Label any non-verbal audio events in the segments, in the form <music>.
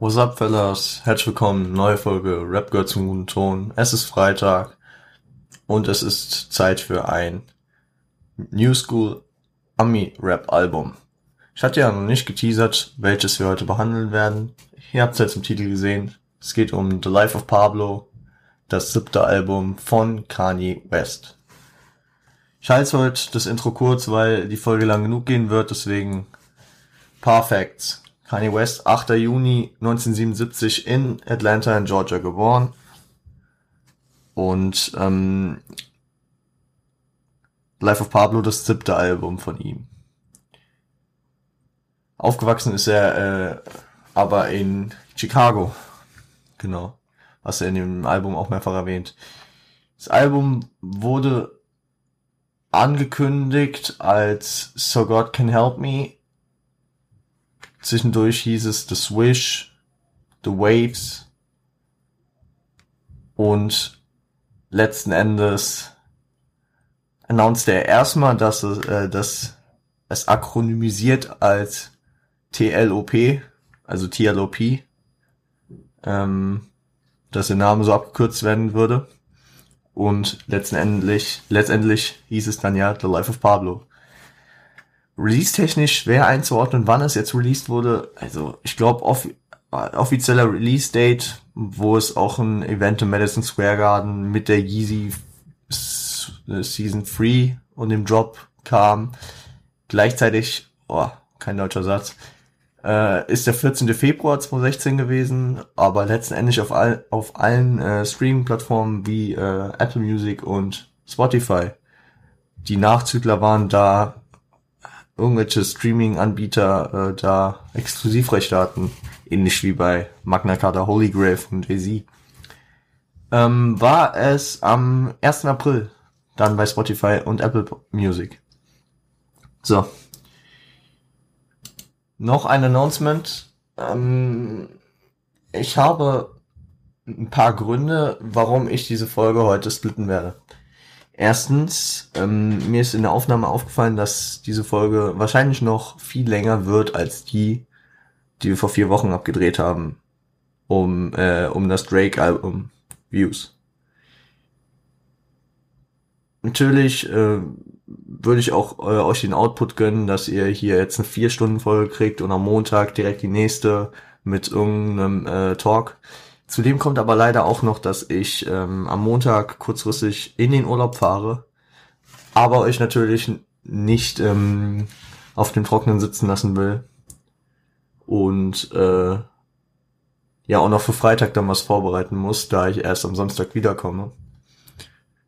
What's up, fellas? Herzlich willkommen, neue Folge Rap gehört zum guten Ton. Es ist Freitag und es ist Zeit für ein New School Ami Rap Album. Ich hatte ja noch nicht geteasert, welches wir heute behandeln werden. Ihr habt es jetzt im Titel gesehen. Es geht um The Life of Pablo, das siebte Album von Kanye West. Ich halte heute das Intro kurz, weil die Folge lang genug gehen wird, deswegen paar Facts. Kanye West, 8. Juni 1977 in Atlanta in Georgia geboren. Und ähm, Life of Pablo, das siebte Album von ihm. Aufgewachsen ist er äh, aber in Chicago. Genau. Was er in dem Album auch mehrfach erwähnt. Das Album wurde angekündigt als So God Can Help Me Zwischendurch hieß es The Swish, The Waves und letzten Endes announced er erstmal, dass es, äh, dass es akronymisiert als TLOP, also TLOP, ähm, dass der Name so abgekürzt werden würde. Und letztendlich, letztendlich hieß es dann ja The Life of Pablo. Release-technisch schwer einzuordnen, wann es jetzt released wurde. Also ich glaube, off offizieller Release-Date, wo es auch ein Event im Madison Square Garden mit der Yeezy Season 3 und dem Drop kam. Gleichzeitig, oh, kein deutscher Satz, äh, ist der 14. Februar 2016 gewesen, aber letzten Endes auf, all, auf allen äh, Streaming-Plattformen wie äh, Apple Music und Spotify. Die Nachzügler waren da irgendwelche Streaming-Anbieter äh, da Exklusivrechte hatten. Ähnlich wie bei Magna Carta Holy Grail und Jay-Z. Ähm, war es am 1. April dann bei Spotify und Apple Music. So. Noch ein Announcement. Ähm, ich habe ein paar Gründe, warum ich diese Folge heute splitten werde. Erstens, ähm, mir ist in der Aufnahme aufgefallen, dass diese Folge wahrscheinlich noch viel länger wird als die, die wir vor vier Wochen abgedreht haben, um, äh, um das Drake-Album Views. Natürlich äh, würde ich auch äh, euch den Output gönnen, dass ihr hier jetzt eine vier Stunden Folge kriegt und am Montag direkt die nächste mit irgendeinem äh, Talk. Zudem kommt aber leider auch noch, dass ich ähm, am Montag kurzfristig in den Urlaub fahre, aber euch natürlich nicht ähm, auf dem Trockenen sitzen lassen will. Und äh, ja auch noch für Freitag dann was vorbereiten muss, da ich erst am Samstag wiederkomme.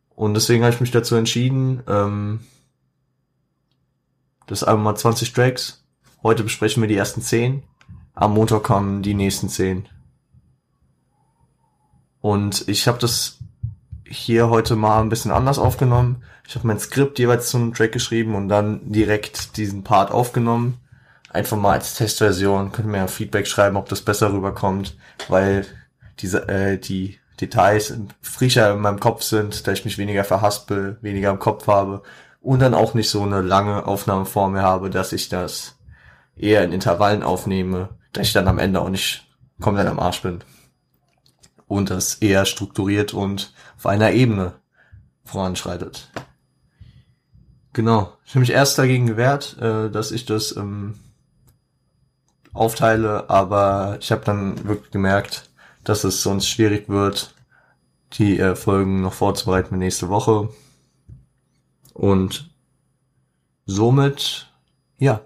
Und deswegen habe ich mich dazu entschieden, ähm, das Album mal 20 Tracks. Heute besprechen wir die ersten 10. Am Montag kommen die nächsten 10. Und ich habe das hier heute mal ein bisschen anders aufgenommen. Ich habe mein Skript jeweils zum Track geschrieben und dann direkt diesen Part aufgenommen. Einfach mal als Testversion. Könnt ihr mir Feedback schreiben, ob das besser rüberkommt, weil diese äh, die Details frischer in meinem Kopf sind, da ich mich weniger verhaspel, weniger im Kopf habe und dann auch nicht so eine lange Aufnahmeform mehr habe, dass ich das eher in Intervallen aufnehme, dass ich dann am Ende auch nicht komplett am Arsch bin und das eher strukturiert und auf einer Ebene voranschreitet. Genau. Ich habe mich erst dagegen gewehrt, äh, dass ich das ähm, aufteile, aber ich habe dann wirklich gemerkt, dass es sonst schwierig wird, die äh, Folgen noch vorzubereiten für nächste Woche. Und somit, ja,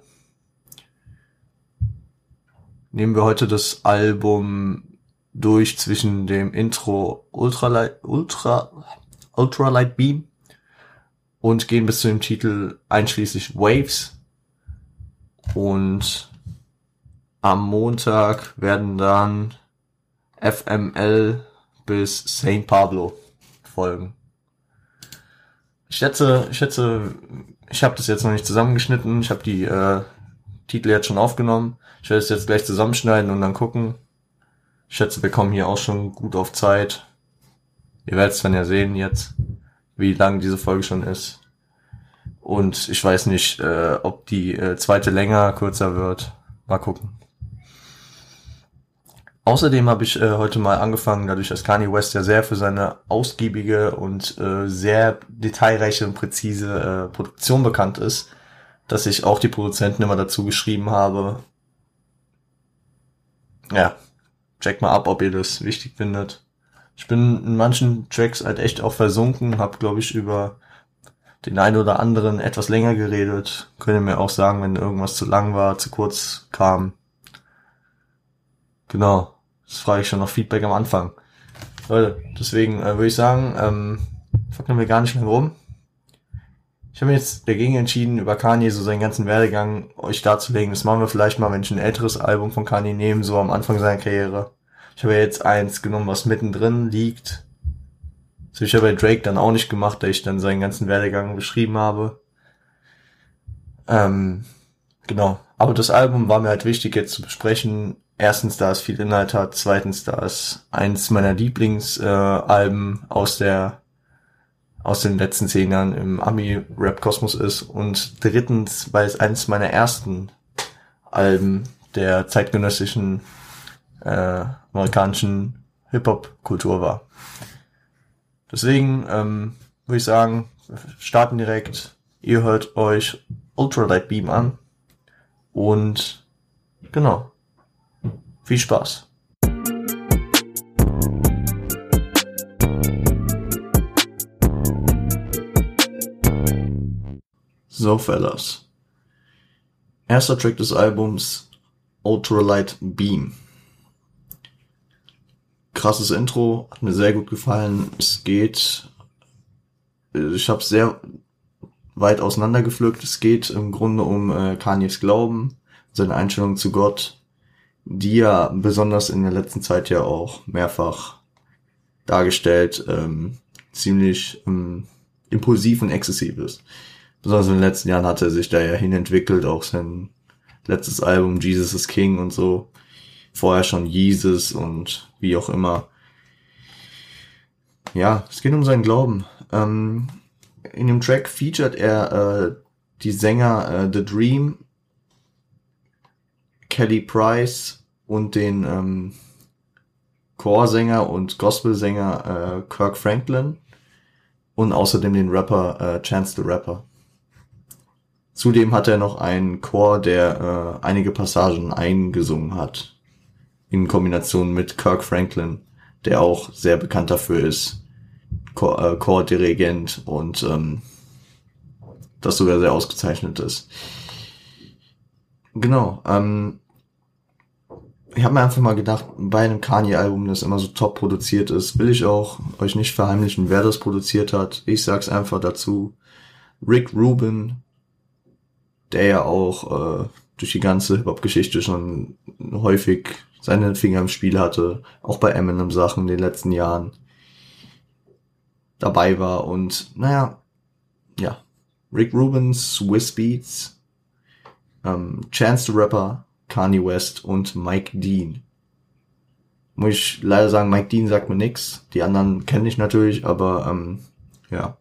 nehmen wir heute das Album durch zwischen dem Intro Ultralight, Ultra, Ultralight Beam und gehen bis zu dem Titel einschließlich Waves. Und am Montag werden dann FML bis St. Pablo folgen. Ich schätze, ich schätze, ich habe das jetzt noch nicht zusammengeschnitten. Ich habe die äh, Titel jetzt schon aufgenommen. Ich werde es jetzt gleich zusammenschneiden und dann gucken, ich schätze, wir kommen hier auch schon gut auf Zeit. Ihr werdet es dann ja sehen jetzt, wie lang diese Folge schon ist. Und ich weiß nicht, äh, ob die äh, zweite länger, kürzer wird. Mal gucken. Außerdem habe ich äh, heute mal angefangen, dadurch, dass Kanye West ja sehr für seine ausgiebige und äh, sehr detailreiche und präzise äh, Produktion bekannt ist, dass ich auch die Produzenten immer dazu geschrieben habe. Ja, check mal ab, ob ihr das wichtig findet. Ich bin in manchen Tracks halt echt auch versunken, habe glaube ich über den einen oder anderen etwas länger geredet. Könnt ihr mir auch sagen, wenn irgendwas zu lang war, zu kurz kam. Genau. Das frage ich schon noch Feedback am Anfang. Leute, deswegen äh, würde ich sagen, ähm, fackeln wir gar nicht mehr rum. Ich habe mir jetzt dagegen entschieden, über Kanye so seinen ganzen Werdegang euch darzulegen. Das machen wir vielleicht mal, wenn ich ein älteres Album von Kanye nehme, so am Anfang seiner Karriere. Ich habe ja jetzt eins genommen, was mittendrin liegt. Das habe ich ja bei Drake dann auch nicht gemacht, da ich dann seinen ganzen Werdegang beschrieben habe. Ähm, genau. Aber das Album war mir halt wichtig jetzt zu besprechen, erstens, da es viel Inhalt hat, zweitens, da es eins meiner Lieblingsalben äh, aus der aus den letzten zehn Jahren im Ami-Rap-Kosmos ist und drittens, weil es eines meiner ersten Alben der zeitgenössischen äh, amerikanischen Hip-Hop-Kultur war. Deswegen ähm, würde ich sagen, wir starten direkt. Ihr hört euch Ultralight Beam an und genau, viel Spaß. So, Fellas. Erster Track des Albums Ultralight Beam. Krasses Intro, hat mir sehr gut gefallen. Es geht, ich habe sehr weit auseinandergepflückt. Es geht im Grunde um äh, Kanyes Glauben, seine Einstellung zu Gott, die ja besonders in der letzten Zeit ja auch mehrfach dargestellt ähm, ziemlich ähm, impulsiv und exzessiv ist. Besonders in den letzten Jahren hat er sich da ja hinentwickelt, auch sein letztes Album Jesus is King und so. Vorher schon Jesus und wie auch immer. Ja, es geht um seinen Glauben. Ähm, in dem Track featured er äh, die Sänger äh, The Dream Kelly Price und den ähm, Chorsänger und Gospelsänger äh, Kirk Franklin und außerdem den Rapper äh, Chance the Rapper. Zudem hat er noch einen Chor, der äh, einige Passagen eingesungen hat. In Kombination mit Kirk Franklin, der auch sehr bekannt dafür ist. Äh, Chordirigent und ähm, das sogar sehr ausgezeichnet ist. Genau. Ähm, ich habe mir einfach mal gedacht, bei einem Kanye-Album, das immer so top produziert ist, will ich auch euch nicht verheimlichen, wer das produziert hat. Ich sag's einfach dazu. Rick Rubin, der ja auch äh, durch die ganze Hip-Hop-Geschichte schon häufig seine Finger im Spiel hatte, auch bei Eminem Sachen in den letzten Jahren dabei war und naja, ja, Rick Rubens, Swiss Beats, ähm, Chance the Rapper, Kanye West und Mike Dean. Muss ich leider sagen, Mike Dean sagt mir nix. Die anderen kenne ich natürlich, aber ähm, ja,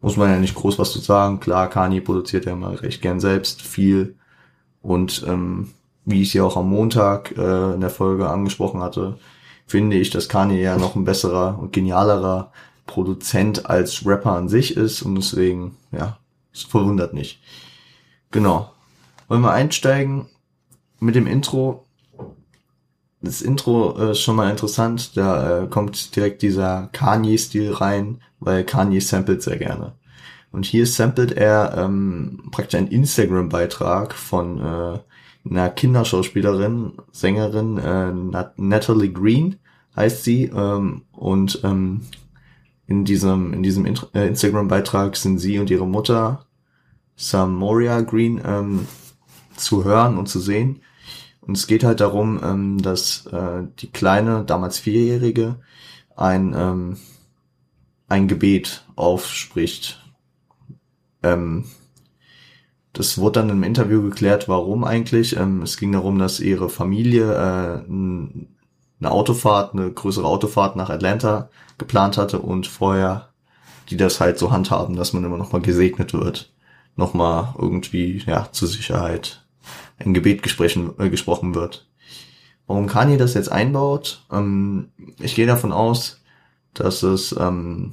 muss man ja nicht groß was zu sagen. Klar, Kanye produziert ja mal recht gern selbst viel. Und ähm, wie ich ja auch am Montag äh, in der Folge angesprochen hatte, finde ich, dass Kanye ja noch ein besserer und genialerer Produzent als Rapper an sich ist. Und deswegen, ja, es verwundert nicht. Genau. Wollen wir einsteigen? mit dem Intro, das Intro äh, ist schon mal interessant, da äh, kommt direkt dieser Kanye-Stil rein, weil Kanye samplet sehr gerne. Und hier samplet er ähm, praktisch einen Instagram-Beitrag von äh, einer Kinderschauspielerin, Sängerin, äh, Natalie Green heißt sie. Ähm, und ähm, in diesem, in diesem äh, Instagram-Beitrag sind sie und ihre Mutter, Samoria Green, ähm, zu hören und zu sehen. Und es geht halt darum, ähm, dass äh, die kleine, damals Vierjährige, ein, ähm, ein Gebet aufspricht. Ähm, das wurde dann im Interview geklärt, warum eigentlich. Ähm, es ging darum, dass ihre Familie äh, eine Autofahrt, eine größere Autofahrt nach Atlanta geplant hatte und vorher die das halt so handhaben, dass man immer noch mal gesegnet wird. Nochmal irgendwie, ja, zur Sicherheit ein Gebet gesprochen, äh, gesprochen wird. Warum Kanye das jetzt einbaut? Ähm, ich gehe davon aus, dass es, ähm,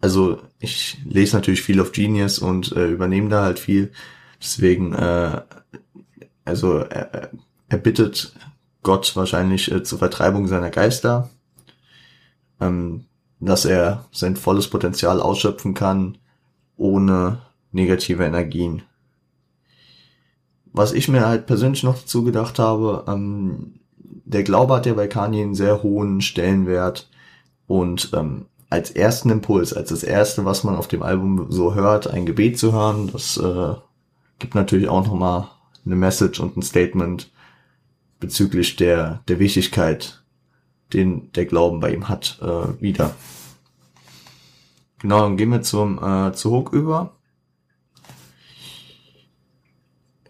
also ich lese natürlich viel auf Genius und äh, übernehme da halt viel. Deswegen, äh, also er, er bittet Gott wahrscheinlich äh, zur Vertreibung seiner Geister, ähm, dass er sein volles Potenzial ausschöpfen kann, ohne negative Energien. Was ich mir halt persönlich noch dazu gedacht habe, ähm, der Glaube hat ja bei Kanye einen sehr hohen Stellenwert und ähm, als ersten Impuls, als das erste, was man auf dem Album so hört, ein Gebet zu hören, das äh, gibt natürlich auch nochmal eine Message und ein Statement bezüglich der, der Wichtigkeit, den der Glauben bei ihm hat, äh, wieder. Genau, dann gehen wir zum, äh, zu Hook über.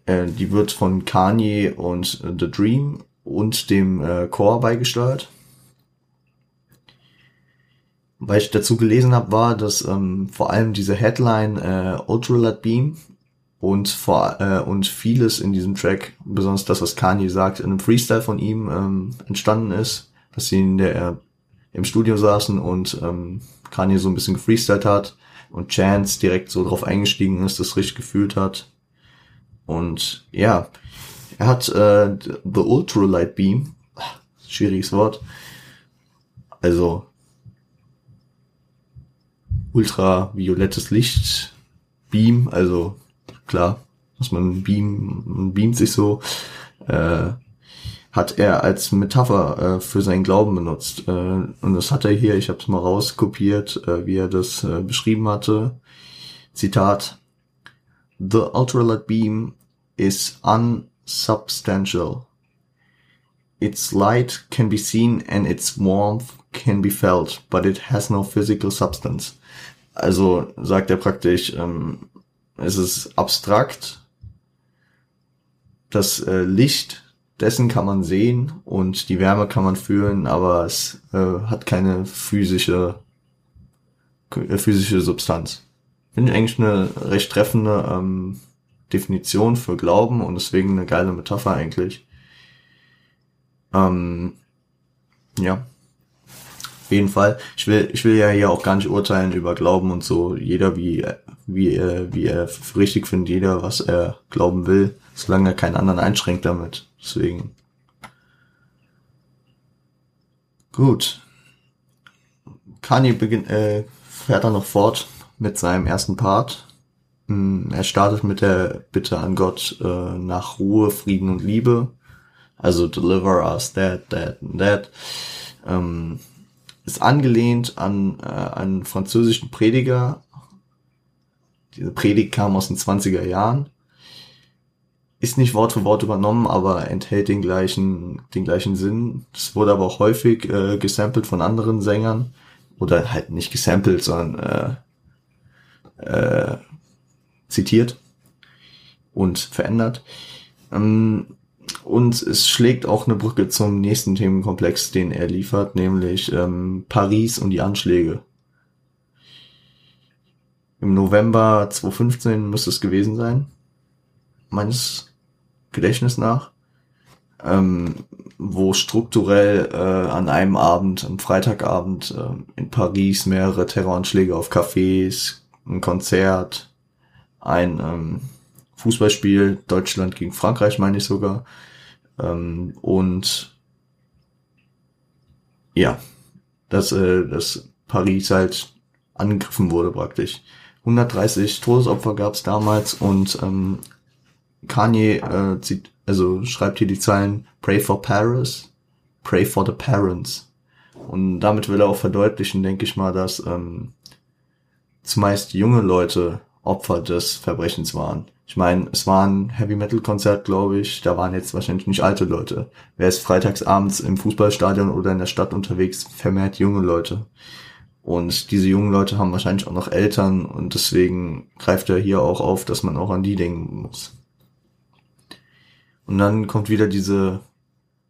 Äh, die wird von Kanye und The Dream und dem äh, Core beigesteuert. Weil ich dazu gelesen habe, war, dass ähm, vor allem diese Headline äh, Ultralight Beam und vor äh, und vieles in diesem Track, besonders das, was Kanye sagt, in einem Freestyle von ihm ähm, entstanden ist, dass sie in der äh, im Studio saßen und ähm, Kanye so ein bisschen gefreestylt hat und Chance direkt so drauf eingestiegen ist, das richtig gefühlt hat. Und ja, er hat äh, The Ultralight Beam, schwieriges Wort, also ultraviolettes Licht Beam, also klar, dass man beam, beamt sich so, äh, hat er als Metapher äh, für seinen Glauben benutzt. Äh, und das hat er hier, ich habe es mal rauskopiert, äh, wie er das äh, beschrieben hatte. Zitat. The ultralight beam is unsubstantial. Its light can be seen and its warmth can be felt, but it has no physical substance. Also sagt er praktisch, ähm, es ist abstrakt. Das äh, Licht dessen kann man sehen und die Wärme kann man fühlen, aber es äh, hat keine physische äh, physische Substanz. Finde ich eigentlich eine recht treffende ähm, Definition für Glauben und deswegen eine geile Metapher eigentlich. Ähm, ja. Auf jeden Fall. Ich will, ich will ja hier auch gar nicht urteilen über Glauben und so. Jeder wie, wie, er, wie er richtig findet, jeder, was er glauben will, solange er keinen anderen einschränkt damit. Deswegen. Gut. Kanye beginnt, äh, fährt dann noch fort mit seinem ersten Part. Hm, er startet mit der Bitte an Gott äh, nach Ruhe, Frieden und Liebe. Also deliver us that, that and that. Ähm, ist angelehnt an äh, einen französischen Prediger. Diese Predigt kam aus den 20er Jahren. Ist nicht Wort für Wort übernommen, aber enthält den gleichen, den gleichen Sinn. Es wurde aber auch häufig äh, gesampelt von anderen Sängern. Oder halt nicht gesampelt, sondern äh, äh, zitiert und verändert. Ähm, und es schlägt auch eine Brücke zum nächsten Themenkomplex, den er liefert, nämlich ähm, Paris und die Anschläge. Im November 2015 müsste es gewesen sein, meines Gedächtnis nach, ähm, wo strukturell äh, an einem Abend, am Freitagabend äh, in Paris mehrere Terroranschläge auf Cafés, ein Konzert, ein ähm, Fußballspiel, Deutschland gegen Frankreich meine ich sogar, ähm, und ja, dass, äh, dass Paris halt angegriffen wurde praktisch. 130 Todesopfer gab es damals und ähm, Kanye äh, zieht, also schreibt hier die Zeilen Pray for Paris, Pray for the Parents. Und damit will er auch verdeutlichen, denke ich mal, dass ähm, zumeist junge Leute Opfer des Verbrechens waren. Ich meine, es war ein Heavy Metal Konzert, glaube ich. Da waren jetzt wahrscheinlich nicht alte Leute. Wer ist freitagsabends im Fußballstadion oder in der Stadt unterwegs? Vermehrt junge Leute. Und diese jungen Leute haben wahrscheinlich auch noch Eltern und deswegen greift er hier auch auf, dass man auch an die denken muss. Und dann kommt wieder diese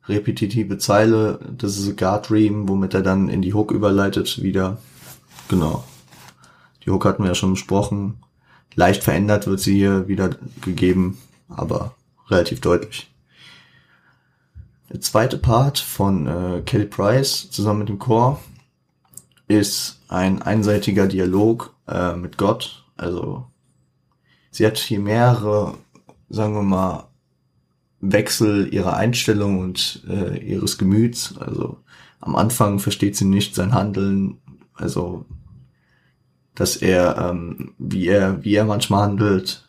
repetitive Zeile, das ist a God Dream, womit er dann in die Hook überleitet wieder. Genau. Die Hook hatten wir ja schon besprochen. Leicht verändert wird sie hier wieder gegeben, aber relativ deutlich. Der zweite Part von äh, Kelly Price zusammen mit dem Chor ist ein einseitiger Dialog äh, mit Gott. Also sie hat hier mehrere, sagen wir mal, Wechsel ihrer Einstellung und äh, ihres Gemüts. Also am Anfang versteht sie nicht sein Handeln, also dass er, ähm, wie er, wie er manchmal handelt.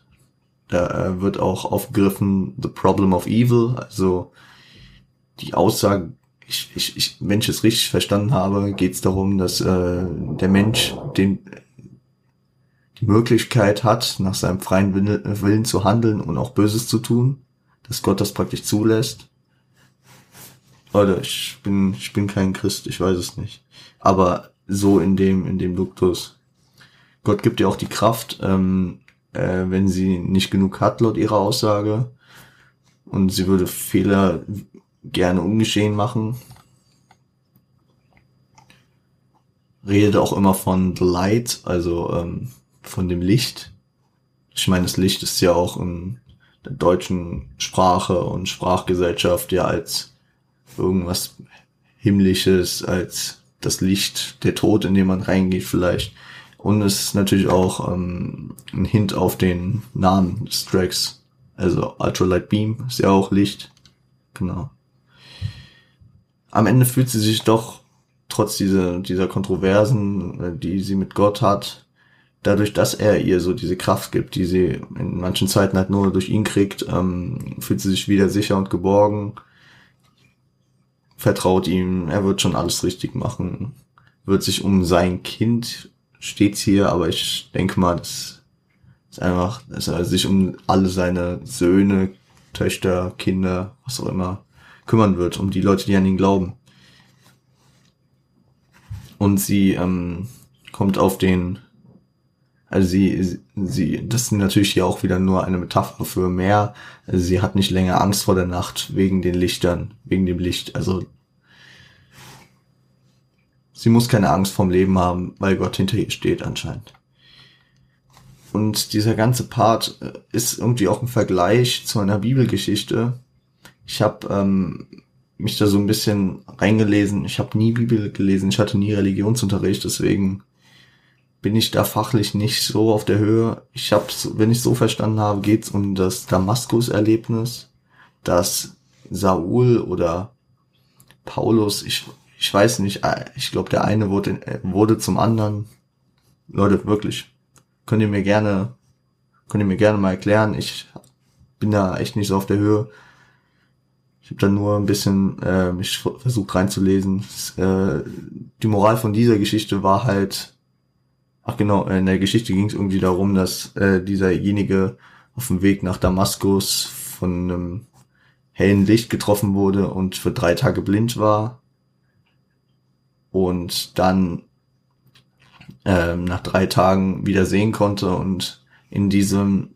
Da äh, wird auch aufgegriffen The Problem of Evil, also die Aussage, ich, ich, ich, wenn ich es richtig verstanden habe, geht es darum, dass äh, der Mensch den die Möglichkeit hat, nach seinem freien Willen zu handeln und auch Böses zu tun dass Gott das praktisch zulässt. Oder ich bin, ich bin kein Christ, ich weiß es nicht. Aber so in dem, in dem Duktus. Gott gibt ihr auch die Kraft, ähm, äh, wenn sie nicht genug hat, laut ihrer Aussage. Und sie würde Fehler gerne ungeschehen machen. Redet auch immer von the light, also ähm, von dem Licht. Ich meine, das Licht ist ja auch ein der deutschen Sprache und Sprachgesellschaft ja als irgendwas Himmlisches, als das Licht, der Tod, in den man reingeht vielleicht. Und es ist natürlich auch ähm, ein Hint auf den Namen des Tracks. Also Ultralight Beam ist ja auch Licht. Genau. Am Ende fühlt sie sich doch trotz dieser, dieser Kontroversen, äh, die sie mit Gott hat, dadurch, dass er ihr so diese Kraft gibt, die sie in manchen Zeiten halt nur durch ihn kriegt, ähm, fühlt sie sich wieder sicher und geborgen, vertraut ihm, er wird schon alles richtig machen, wird sich um sein Kind stets hier, aber ich denke mal, das ist einfach, dass er sich um alle seine Söhne, Töchter, Kinder, was auch immer, kümmern wird, um die Leute, die an ihn glauben. Und sie ähm, kommt auf den also sie, sie, das ist natürlich hier auch wieder nur eine Metapher für mehr. Also sie hat nicht länger Angst vor der Nacht wegen den Lichtern, wegen dem Licht. Also sie muss keine Angst vorm Leben haben, weil Gott hinter ihr steht anscheinend. Und dieser ganze Part äh, ist irgendwie auch ein Vergleich zu einer Bibelgeschichte. Ich habe ähm, mich da so ein bisschen reingelesen. Ich habe nie Bibel gelesen, ich hatte nie Religionsunterricht, deswegen bin ich da fachlich nicht so auf der Höhe. Ich habe, wenn ich so verstanden habe, geht es um das Damaskus-Erlebnis, dass Saul oder Paulus, ich, ich weiß nicht, äh, ich glaube, der eine wurde, äh, wurde zum anderen. Leute, wirklich, könnt ihr mir gerne, könnt ihr mir gerne mal erklären. Ich bin da echt nicht so auf der Höhe. Ich habe da nur ein bisschen äh, mich versucht reinzulesen. Äh, die Moral von dieser Geschichte war halt, Ach genau, in der Geschichte ging es irgendwie darum, dass äh, dieserjenige auf dem Weg nach Damaskus von einem hellen Licht getroffen wurde und für drei Tage blind war und dann ähm, nach drei Tagen wieder sehen konnte und in diesem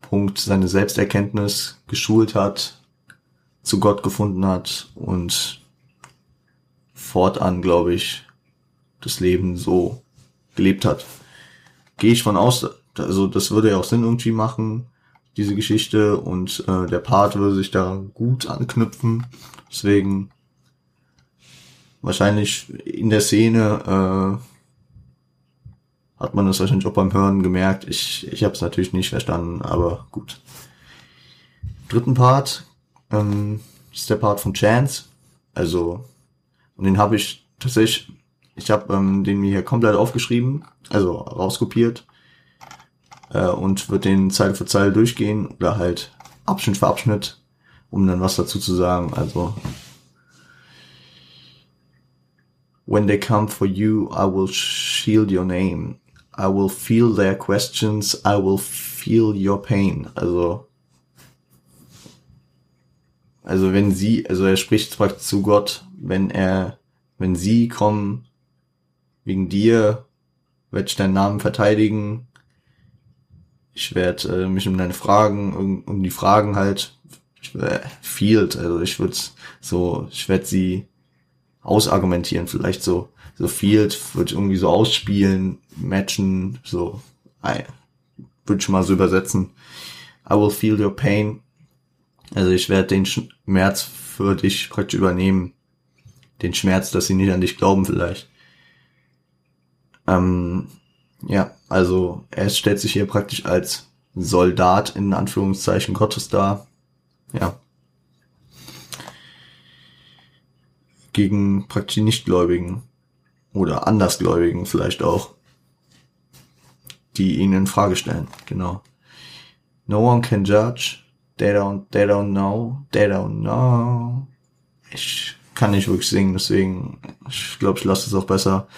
Punkt seine Selbsterkenntnis geschult hat, zu Gott gefunden hat und fortan, glaube ich, das Leben so gelebt hat. Gehe ich von aus, also das würde ja auch Sinn irgendwie machen, diese Geschichte und äh, der Part würde sich da gut anknüpfen. Deswegen wahrscheinlich in der Szene äh, hat man das wahrscheinlich auch beim Hören gemerkt. Ich, ich habe es natürlich nicht verstanden, aber gut. Dritten Part ähm, ist der Part von Chance. Also, und den habe ich tatsächlich ich habe ähm, den mir hier komplett aufgeschrieben, also rauskopiert äh, und wird den Zeile für Zeile durchgehen oder halt Abschnitt für Abschnitt, um dann was dazu zu sagen. Also When they come for you, I will shield your name. I will feel their questions. I will feel your pain. Also, also wenn sie, also er spricht zu Gott, wenn er, wenn sie kommen, wegen dir werde ich deinen Namen verteidigen. Ich werde äh, mich um deine Fragen, um, um die Fragen halt äh, field, also ich würde so, ich werde sie ausargumentieren, vielleicht so, so field, ich irgendwie so ausspielen, matchen, so, würde ich mal so übersetzen. I will feel your pain. Also ich werde den Schmerz für dich praktisch übernehmen. Den Schmerz, dass sie nicht an dich glauben vielleicht. Ähm, ja, also er stellt sich hier praktisch als Soldat in Anführungszeichen Gottes dar. Ja. Gegen praktisch Nichtgläubigen oder Andersgläubigen vielleicht auch, die ihn in Frage stellen. Genau. No one can judge. They don't, they don't know. They don't know. Ich kann nicht wirklich singen, deswegen, ich glaube, ich lasse es auch besser.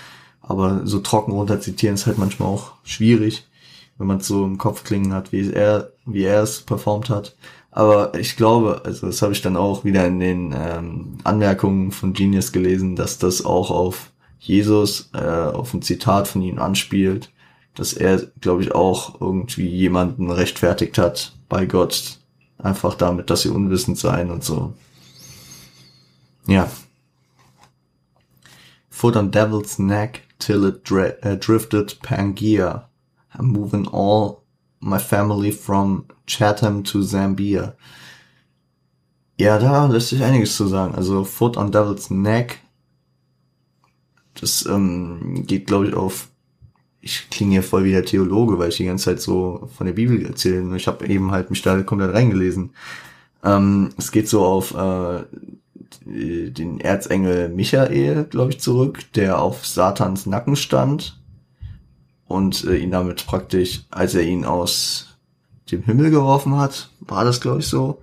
Aber so trocken runter zitieren ist halt manchmal auch schwierig, wenn man es so im Kopf klingen hat, wie er, wie er es performt hat. Aber ich glaube, also das habe ich dann auch wieder in den ähm, Anmerkungen von Genius gelesen, dass das auch auf Jesus, äh, auf ein Zitat von ihm anspielt, dass er, glaube ich, auch irgendwie jemanden rechtfertigt hat bei Gott, einfach damit, dass sie unwissend seien und so. Ja. Foot on devil's neck till it dri uh, drifted Pangaea. I'm moving all my family from Chatham to Zambia. Ja, da lässt sich einiges zu sagen. Also Foot on Devil's Neck, das ähm, geht, glaube ich, auf. Ich klinge hier voll wie der Theologe, weil ich die ganze Zeit so von der Bibel erzähle. Ich habe eben halt mich da komplett reingelesen. Ähm, es geht so auf äh, den Erzengel Michael, glaube ich, zurück, der auf Satans Nacken stand und äh, ihn damit praktisch, als er ihn aus dem Himmel geworfen hat, war das, glaube ich, so.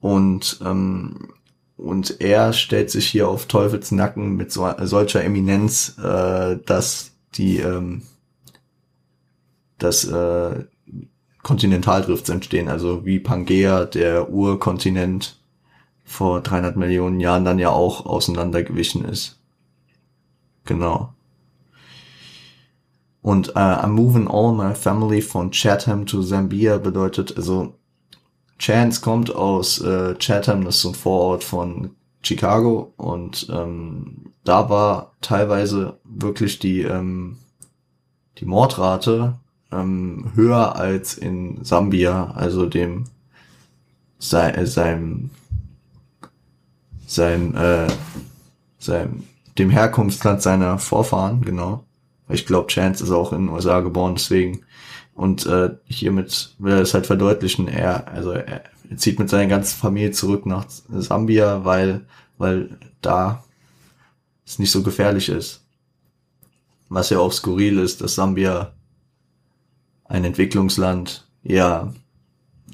Und, ähm, und er stellt sich hier auf Teufels Nacken mit so, solcher Eminenz, äh, dass die, ähm, dass äh, Kontinentaldrifts entstehen, also wie Pangea, der Urkontinent vor 300 Millionen Jahren dann ja auch auseinandergewichen ist. Genau. Und äh, I'm moving all my family from Chatham to Zambia bedeutet, also Chance kommt aus äh, Chatham, das ist so ein Vorort von Chicago und ähm, da war teilweise wirklich die ähm, die Mordrate ähm, höher als in Sambia, also dem sei, äh, seinem sein, äh, sein, dem Herkunftsland seiner Vorfahren, genau. Ich glaube, Chance ist auch in den USA geboren, deswegen. Und äh, hiermit will er es halt verdeutlichen, er, also er, zieht mit seiner ganzen Familie zurück nach Sambia, weil, weil da es nicht so gefährlich ist. Was ja auch skurril ist, dass Sambia ein Entwicklungsland ja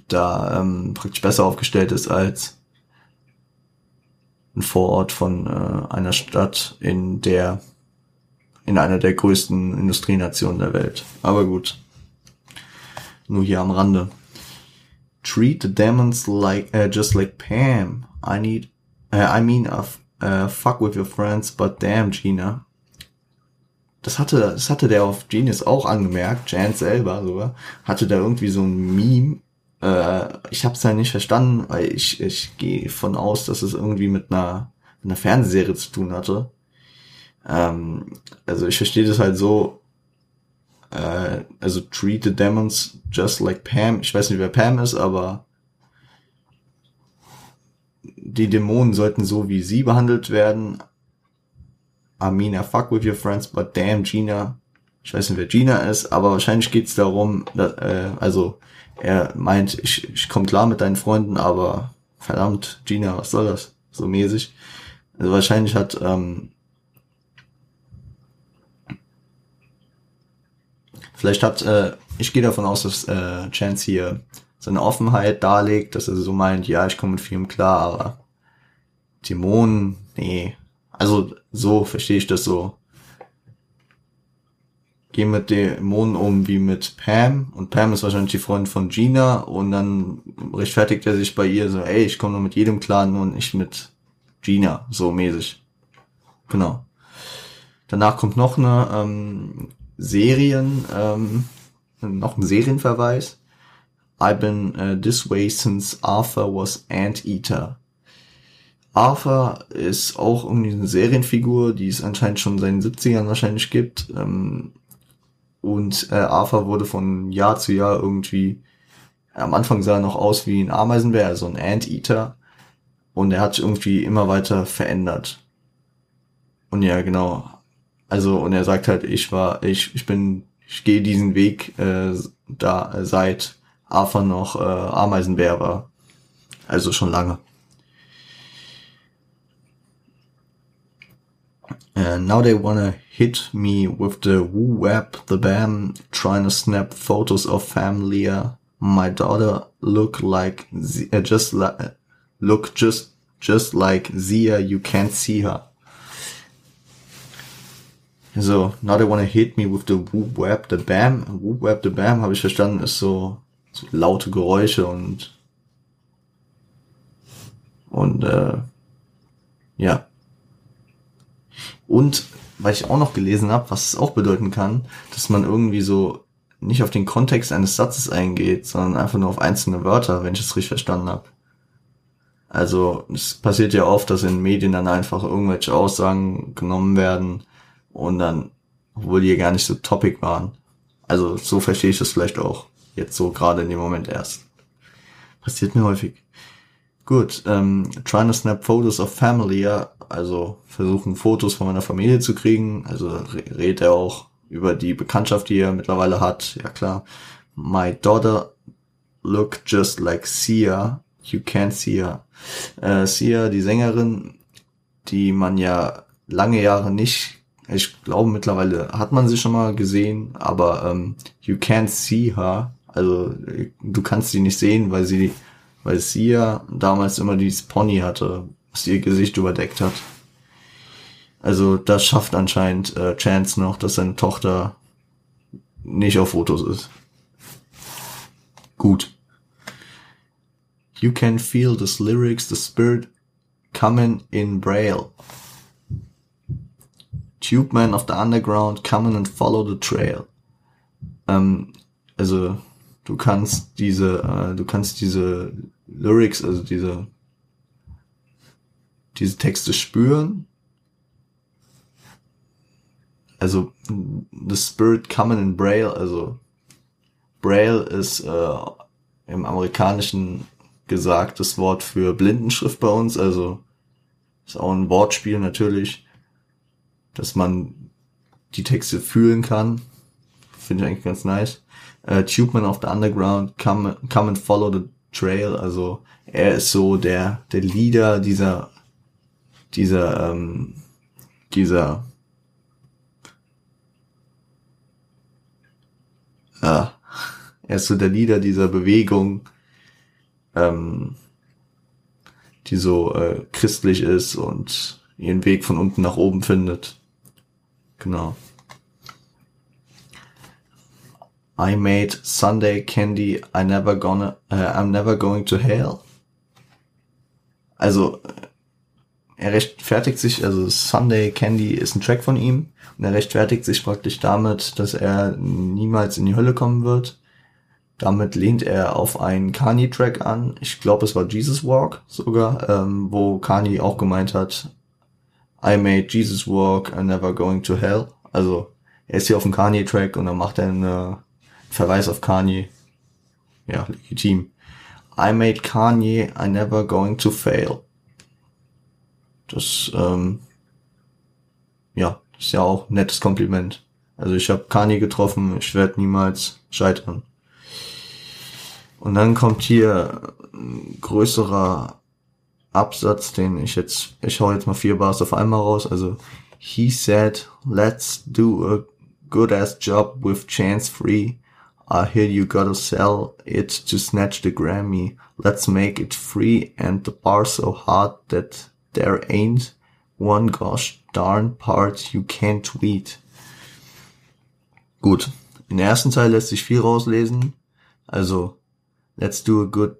da ähm, praktisch besser aufgestellt ist als ein Vorort von äh, einer Stadt in der in einer der größten Industrienationen der Welt. Aber gut. Nur hier am Rande. Treat the demons like uh, just like Pam. I need uh, I mean uh, uh, fuck with your friends, but damn Gina. Das hatte das hatte der auf Genius auch angemerkt, Jan selber sogar, hatte da irgendwie so ein Meme äh, ich habe es halt nicht verstanden, weil ich, ich gehe von aus, dass es irgendwie mit einer, mit einer Fernsehserie zu tun hatte. Ähm, also ich verstehe das halt so, äh, also treat the demons just like Pam. Ich weiß nicht, wer Pam ist, aber die Dämonen sollten so wie sie behandelt werden. I fuck with your friends, but damn Gina. Ich weiß nicht, wer Gina ist, aber wahrscheinlich geht's darum, dass, äh, also er meint, ich, ich komme klar mit deinen Freunden, aber verdammt, Gina, was soll das? So mäßig. Also wahrscheinlich hat ähm, vielleicht hat, äh, ich gehe davon aus, dass äh, Chance hier seine Offenheit darlegt, dass er so meint, ja, ich komme mit vielem klar, aber Dämonen, nee. Also so verstehe ich das so geh mit Dämonen um wie mit Pam und Pam ist wahrscheinlich die Freundin von Gina und dann rechtfertigt er sich bei ihr so, ey, ich komme nur mit jedem klar, nur nicht mit Gina, so mäßig. Genau. Danach kommt noch eine ähm, Serien, ähm, noch ein Serienverweis. I've been uh, this way since Arthur was Anteater. Arthur ist auch irgendwie eine Serienfigur, die es anscheinend schon seit den 70ern wahrscheinlich gibt. Ähm, und äh, Arthur wurde von Jahr zu Jahr irgendwie, am Anfang sah er noch aus wie ein Ameisenbär, also ein Anteater. Und er hat sich irgendwie immer weiter verändert. Und ja, genau. Also, und er sagt halt, ich war, ich, ich bin, ich gehe diesen Weg äh, da äh, seit Arthur noch äh, Ameisenbär war. Also schon lange. And now they wanna hit me with the woo web, the bam, trying to snap photos of family. My daughter look like, uh, just like, look just, just like Zia, you can't see her. So, now they wanna hit me with the woo web, the bam. Woo web, the bam, habe ich verstanden, ist so, so laute Geräusche und, und, äh, ja. Und weil ich auch noch gelesen habe, was es auch bedeuten kann, dass man irgendwie so nicht auf den Kontext eines Satzes eingeht, sondern einfach nur auf einzelne Wörter, wenn ich es richtig verstanden habe. Also es passiert ja oft, dass in Medien dann einfach irgendwelche Aussagen genommen werden und dann, obwohl die ja gar nicht so topic waren. Also so verstehe ich das vielleicht auch. Jetzt so gerade in dem Moment erst. Passiert mir häufig. Gut, ähm, trying to snap photos of family, ja, also versuchen Fotos von meiner Familie zu kriegen. Also redet er auch über die Bekanntschaft, die er mittlerweile hat. Ja klar. My daughter look just like Sia. You can't see her. Äh, Sia, die Sängerin, die man ja lange Jahre nicht, ich glaube mittlerweile hat man sie schon mal gesehen, aber ähm, you can't see her. Also du kannst sie nicht sehen, weil sie, weil Sia damals immer dieses Pony hatte, was ihr Gesicht überdeckt hat. Also das schafft anscheinend äh, Chance noch, dass seine Tochter nicht auf Fotos ist. Gut. You can feel the lyrics, the spirit coming in Braille. Tube Man of the Underground, coming and follow the trail. Ähm, also du kannst diese, äh, du kannst diese Lyrics, also diese diese Texte spüren. Also the Spirit Coming in Braille, also Braille ist äh, im amerikanischen gesagt das Wort für Blindenschrift bei uns, also ist auch ein Wortspiel natürlich, dass man die Texte fühlen kann. Finde ich eigentlich ganz nice. Äh, Tubeman of the Underground, come, come and follow the trail, also er ist so der, der Leader dieser dieser, ähm, dieser, ja, er ist so der Leader dieser Bewegung, ähm, die so äh, christlich ist und ihren Weg von unten nach oben findet. Genau. I made Sunday candy. I never gonna. Uh, I'm never going to hell. Also er rechtfertigt sich, also Sunday Candy ist ein Track von ihm und er rechtfertigt sich praktisch damit, dass er niemals in die Hölle kommen wird. Damit lehnt er auf einen Kanye-Track an. Ich glaube, es war Jesus Walk sogar, ähm, wo Kanye auch gemeint hat, I made Jesus Walk, I'm never going to hell. Also er ist hier auf dem Kanye-Track und dann macht er einen Verweis auf Kanye. Ja, legitim. I made Kanye, I never going to fail. Das, ähm, ja, ist ja auch ein nettes Kompliment. Also ich habe Kani getroffen, ich werde niemals scheitern. Und dann kommt hier ein größerer Absatz, den ich jetzt, ich hau jetzt mal vier Bars auf einmal raus. Also, he said, let's do a good ass job with chance free. I hear you gotta sell it to snatch the Grammy. Let's make it free and the bar so hard that There ain't one gosh darn part you can't tweet. Gut. In der ersten Teil lässt sich viel rauslesen. Also, let's do a good,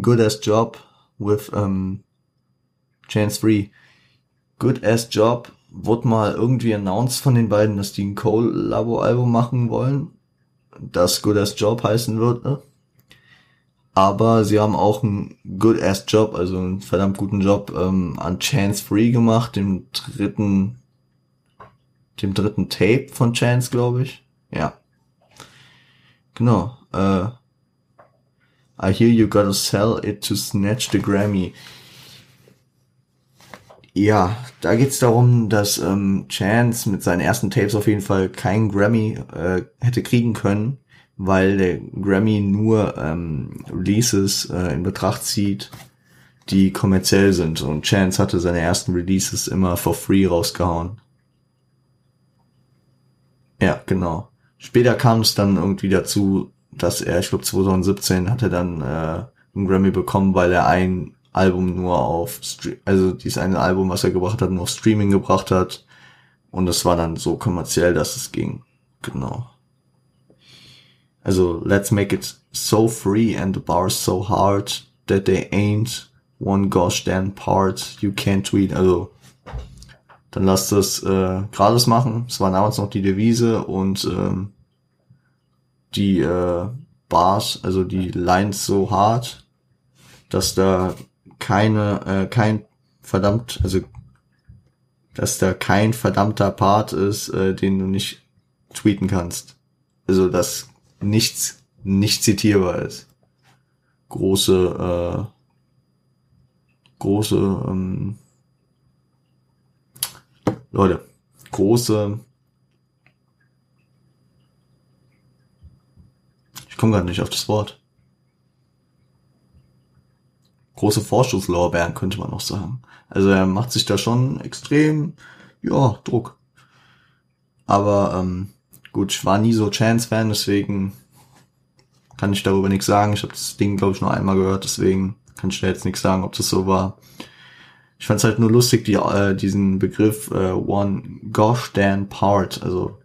good ass job with um, Chance Free. Good ass job wurde mal irgendwie announced von den beiden, dass die ein Cole-Labo-Album machen wollen. Das Good ass Job heißen wird, ne? aber sie haben auch einen good ass Job, also einen verdammt guten Job ähm, an Chance Free gemacht, dem dritten, dem dritten Tape von Chance, glaube ich. Ja. Genau. Äh, I hear you gotta sell it to snatch the Grammy. Ja, da geht's darum, dass ähm, Chance mit seinen ersten Tapes auf jeden Fall keinen Grammy äh, hätte kriegen können, weil der Grammy nur ähm, Releases äh, in Betracht zieht, die kommerziell sind. Und Chance hatte seine ersten Releases immer for free rausgehauen. Ja, genau. Später kam es dann irgendwie dazu, dass er, ich glaube 2017 hat er dann äh, einen Grammy bekommen, weil er ein Album nur auf, also dieses eine Album, was er gebracht hat, nur auf Streaming gebracht hat. Und das war dann so kommerziell, dass es ging. Genau. Also, let's make it so free and the bar so hard that they ain't one gosh damn part you can't tweet. Also, dann lasst das äh, gratis machen. Es war damals noch die Devise und ähm, die äh, Bars, also die Lines so hart, dass da keine, äh, kein verdammt, also dass da kein verdammter Part ist, äh, den du nicht tweeten kannst. Also dass nichts nicht zitierbar ist. Große, äh, große, ähm, Leute, große, ich komme gerade nicht auf das Wort große Vorschusslorbeeren, könnte man noch sagen. Also er macht sich da schon extrem, ja, Druck. Aber ähm, gut, ich war nie so Chance-Fan, deswegen kann ich darüber nichts sagen. Ich habe das Ding, glaube ich, nur einmal gehört, deswegen kann ich da jetzt nichts sagen, ob das so war. Ich fand es halt nur lustig, die, äh, diesen Begriff äh, One Gosh Dan Part. Also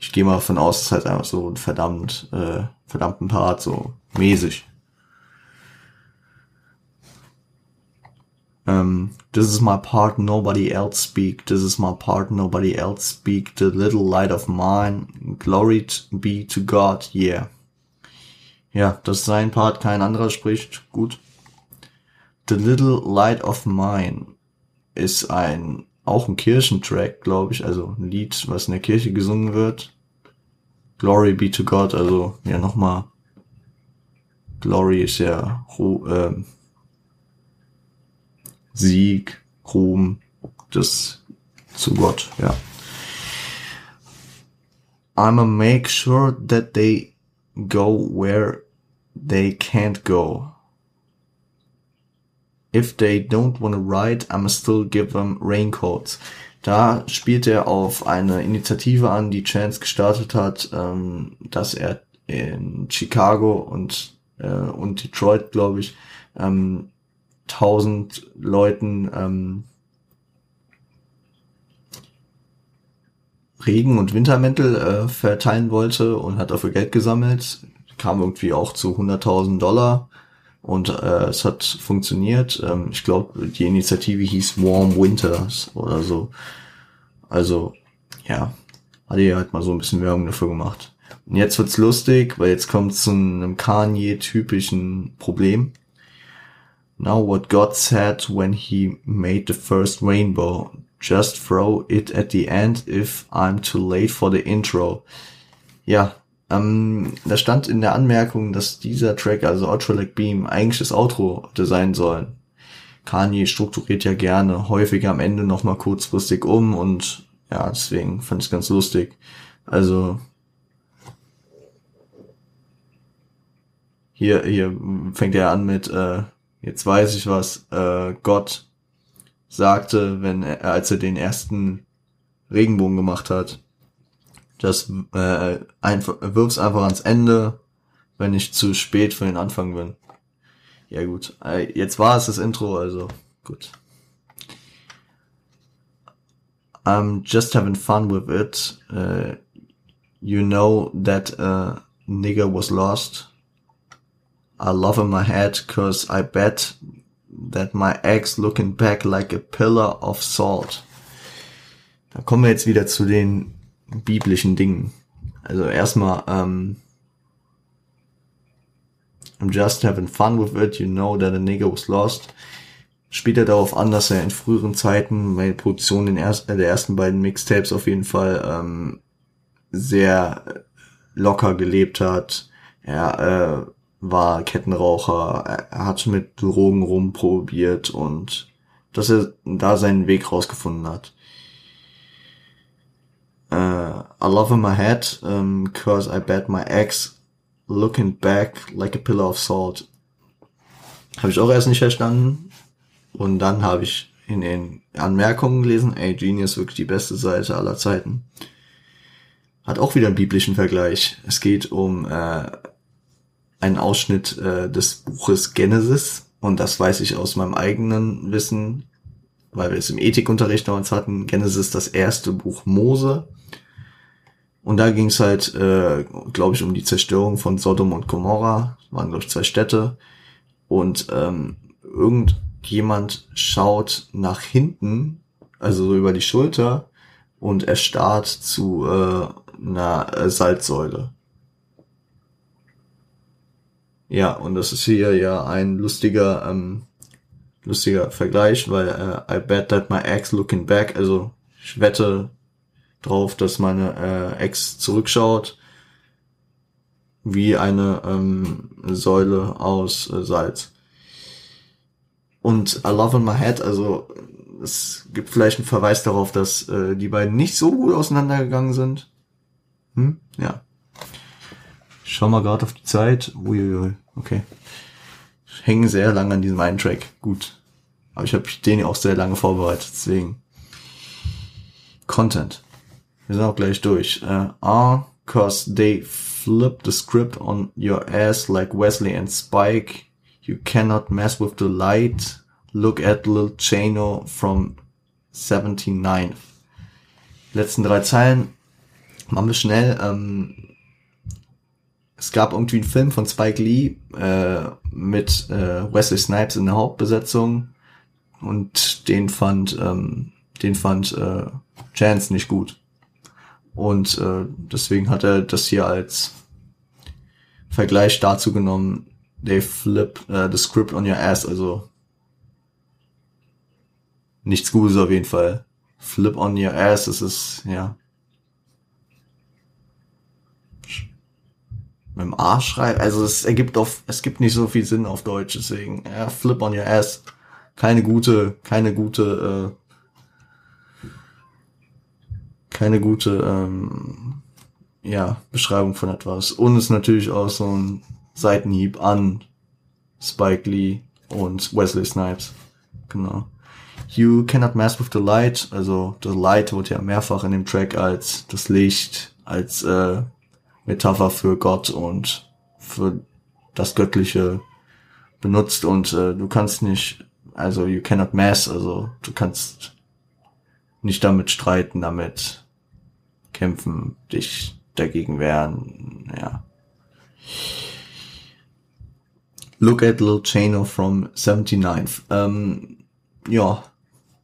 ich gehe mal davon aus, es ist halt einfach so ein verdammt, äh, verdammten Part, so mäßig. Um, this is my part, nobody else speak. This is my part, nobody else speak. The little light of mine, glory be to God, yeah. Ja, das ist sein Part, kein anderer spricht. Gut. The Little Light of Mine ist ein, auch ein Kirchentrack, glaube ich, also ein Lied, was in der Kirche gesungen wird. Glory be to God, also, ja, nochmal. Glory ist ja, äh, Sieg, Ruhm, das zu Gott, ja. I'ma make sure that they go where they can't go. If they don't wanna ride, I'ma still give them raincoats. Da spielt er auf eine Initiative an, die Chance gestartet hat, ähm, dass er in Chicago und, äh, und Detroit, glaube ich, ähm, tausend Leuten ähm, Regen- und Wintermäntel äh, verteilen wollte und hat dafür Geld gesammelt. Kam irgendwie auch zu 100.000 Dollar und äh, es hat funktioniert. Ähm, ich glaube, die Initiative hieß Warm Winters oder so. Also, ja, hat er halt mal so ein bisschen Werbung dafür gemacht. Und jetzt wird's lustig, weil jetzt kommt zu einem Kanye-typischen Problem. Now what God said when he made the first rainbow. Just throw it at the end if I'm too late for the intro. Ja, ähm, da stand in der Anmerkung, dass dieser Track, also Ultralight Beam, eigentlich das Outro hätte sein sollen. Kanye strukturiert ja gerne häufig am Ende nochmal kurzfristig um und ja, deswegen fand ich ganz lustig. Also hier, hier fängt er an mit äh, jetzt weiß ich, was äh, Gott sagte, wenn er, als er den ersten Regenbogen gemacht hat. Das äh, einfach, wirf's einfach ans Ende, wenn ich zu spät für den Anfang bin. Ja gut, äh, jetzt war es das Intro, also gut. I'm just having fun with it. Uh, you know that a nigger was lost. I love in my head cause I bet that my ex looking back like a pillar of salt. Da kommen wir jetzt wieder zu den biblischen Dingen. Also erstmal, ähm, I'm just having fun with it, you know that a nigger was lost. Später darauf an, dass er in früheren Zeiten bei Produktion den ersten, äh, der ersten beiden Mixtapes auf jeden Fall ähm, sehr locker gelebt hat. Er äh, war Kettenraucher, er hat mit Drogen rumprobiert und dass er da seinen Weg rausgefunden hat. Uh, I love in my head, um, cause I bet my ex looking back like a pillar of salt. Habe ich auch erst nicht verstanden. Und dann habe ich in den Anmerkungen gelesen, ey, Genius wirklich die beste Seite aller Zeiten. Hat auch wieder einen biblischen Vergleich. Es geht um äh, einen Ausschnitt äh, des Buches Genesis. Und das weiß ich aus meinem eigenen Wissen, weil wir es im Ethikunterricht damals hatten. Genesis das erste Buch Mose. Und da ging es halt, äh, glaube ich, um die Zerstörung von Sodom und Gomorra. Das waren, glaube ich, zwei Städte. Und ähm, irgendjemand schaut nach hinten, also so über die Schulter, und er starrt zu äh, einer äh, Salzsäule. Ja, und das ist hier ja ein lustiger, ähm, lustiger Vergleich, weil äh, I bet that my ex looking back, also ich wette, drauf, dass meine äh, Ex zurückschaut wie eine ähm, Säule aus äh, Salz. Und I Love in My Head, also es gibt vielleicht einen Verweis darauf, dass äh, die beiden nicht so gut auseinandergegangen sind. Hm? Ja. Ich schau mal gerade auf die Zeit. Uiuiui, okay. Ich hänge sehr lange an diesem einen Track. Gut. Aber ich habe den ja auch sehr lange vorbereitet, deswegen. Content. Wir sind auch gleich durch. Uh, ah, cause they flip the script on your ass like Wesley and Spike. You cannot mess with the light. Look at Lil Chano from 79. Letzten drei Zeilen. Machen wir schnell. Ähm, es gab irgendwie einen Film von Spike Lee äh, mit äh, Wesley Snipes in der Hauptbesetzung und den fand ähm, den fand äh, Chance nicht gut. Und äh, deswegen hat er das hier als Vergleich dazu genommen, they flip uh, the script on your ass, also nichts Gutes auf jeden Fall. Flip on your ass, das ist, ja. Mit dem Arsch schreiben, also es ergibt auf, es gibt nicht so viel Sinn auf Deutsch, deswegen, ja, flip on your ass. Keine gute, keine gute, äh, keine gute ähm, ja, Beschreibung von etwas. Und ist natürlich auch so ein Seitenhieb an Spike Lee und Wesley Snipes. Genau. You cannot mess with the light. Also the light wird ja mehrfach in dem Track als das Licht, als äh, Metapher für Gott und für das Göttliche benutzt und äh, du kannst nicht, also you cannot mess, also du kannst nicht damit streiten, damit kämpfen, dich dagegen wehren, ja. Look at Little Chano from 79. Ähm, ja,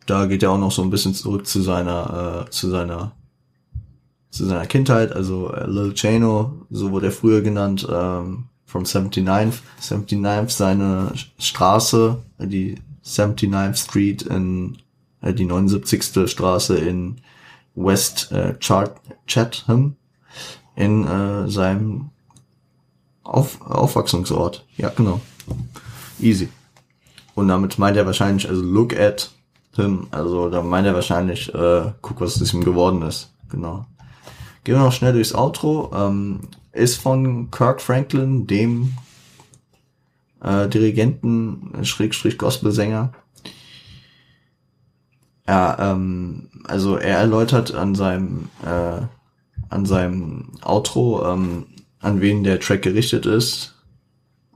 da geht er auch noch so ein bisschen zurück zu seiner, äh, zu seiner, zu seiner Kindheit. Also äh, Little Chano, so wurde er früher genannt, ähm, from 79. 79 seine Straße, die 79th Street in, äh, die 79. Straße in West äh, Chatham in äh, seinem Auf Aufwachsungsort. Ja, genau. Easy. Und damit meint er wahrscheinlich, also look at him, also da meint er wahrscheinlich, äh, guck, was aus ihm geworden ist. Genau. Gehen wir noch schnell durchs Outro. Ähm, ist von Kirk Franklin, dem äh, Dirigenten, Schrägstrich Gospelsänger. Ja, ähm, also er erläutert an seinem äh, an seinem Outro, ähm, an wen der Track gerichtet ist.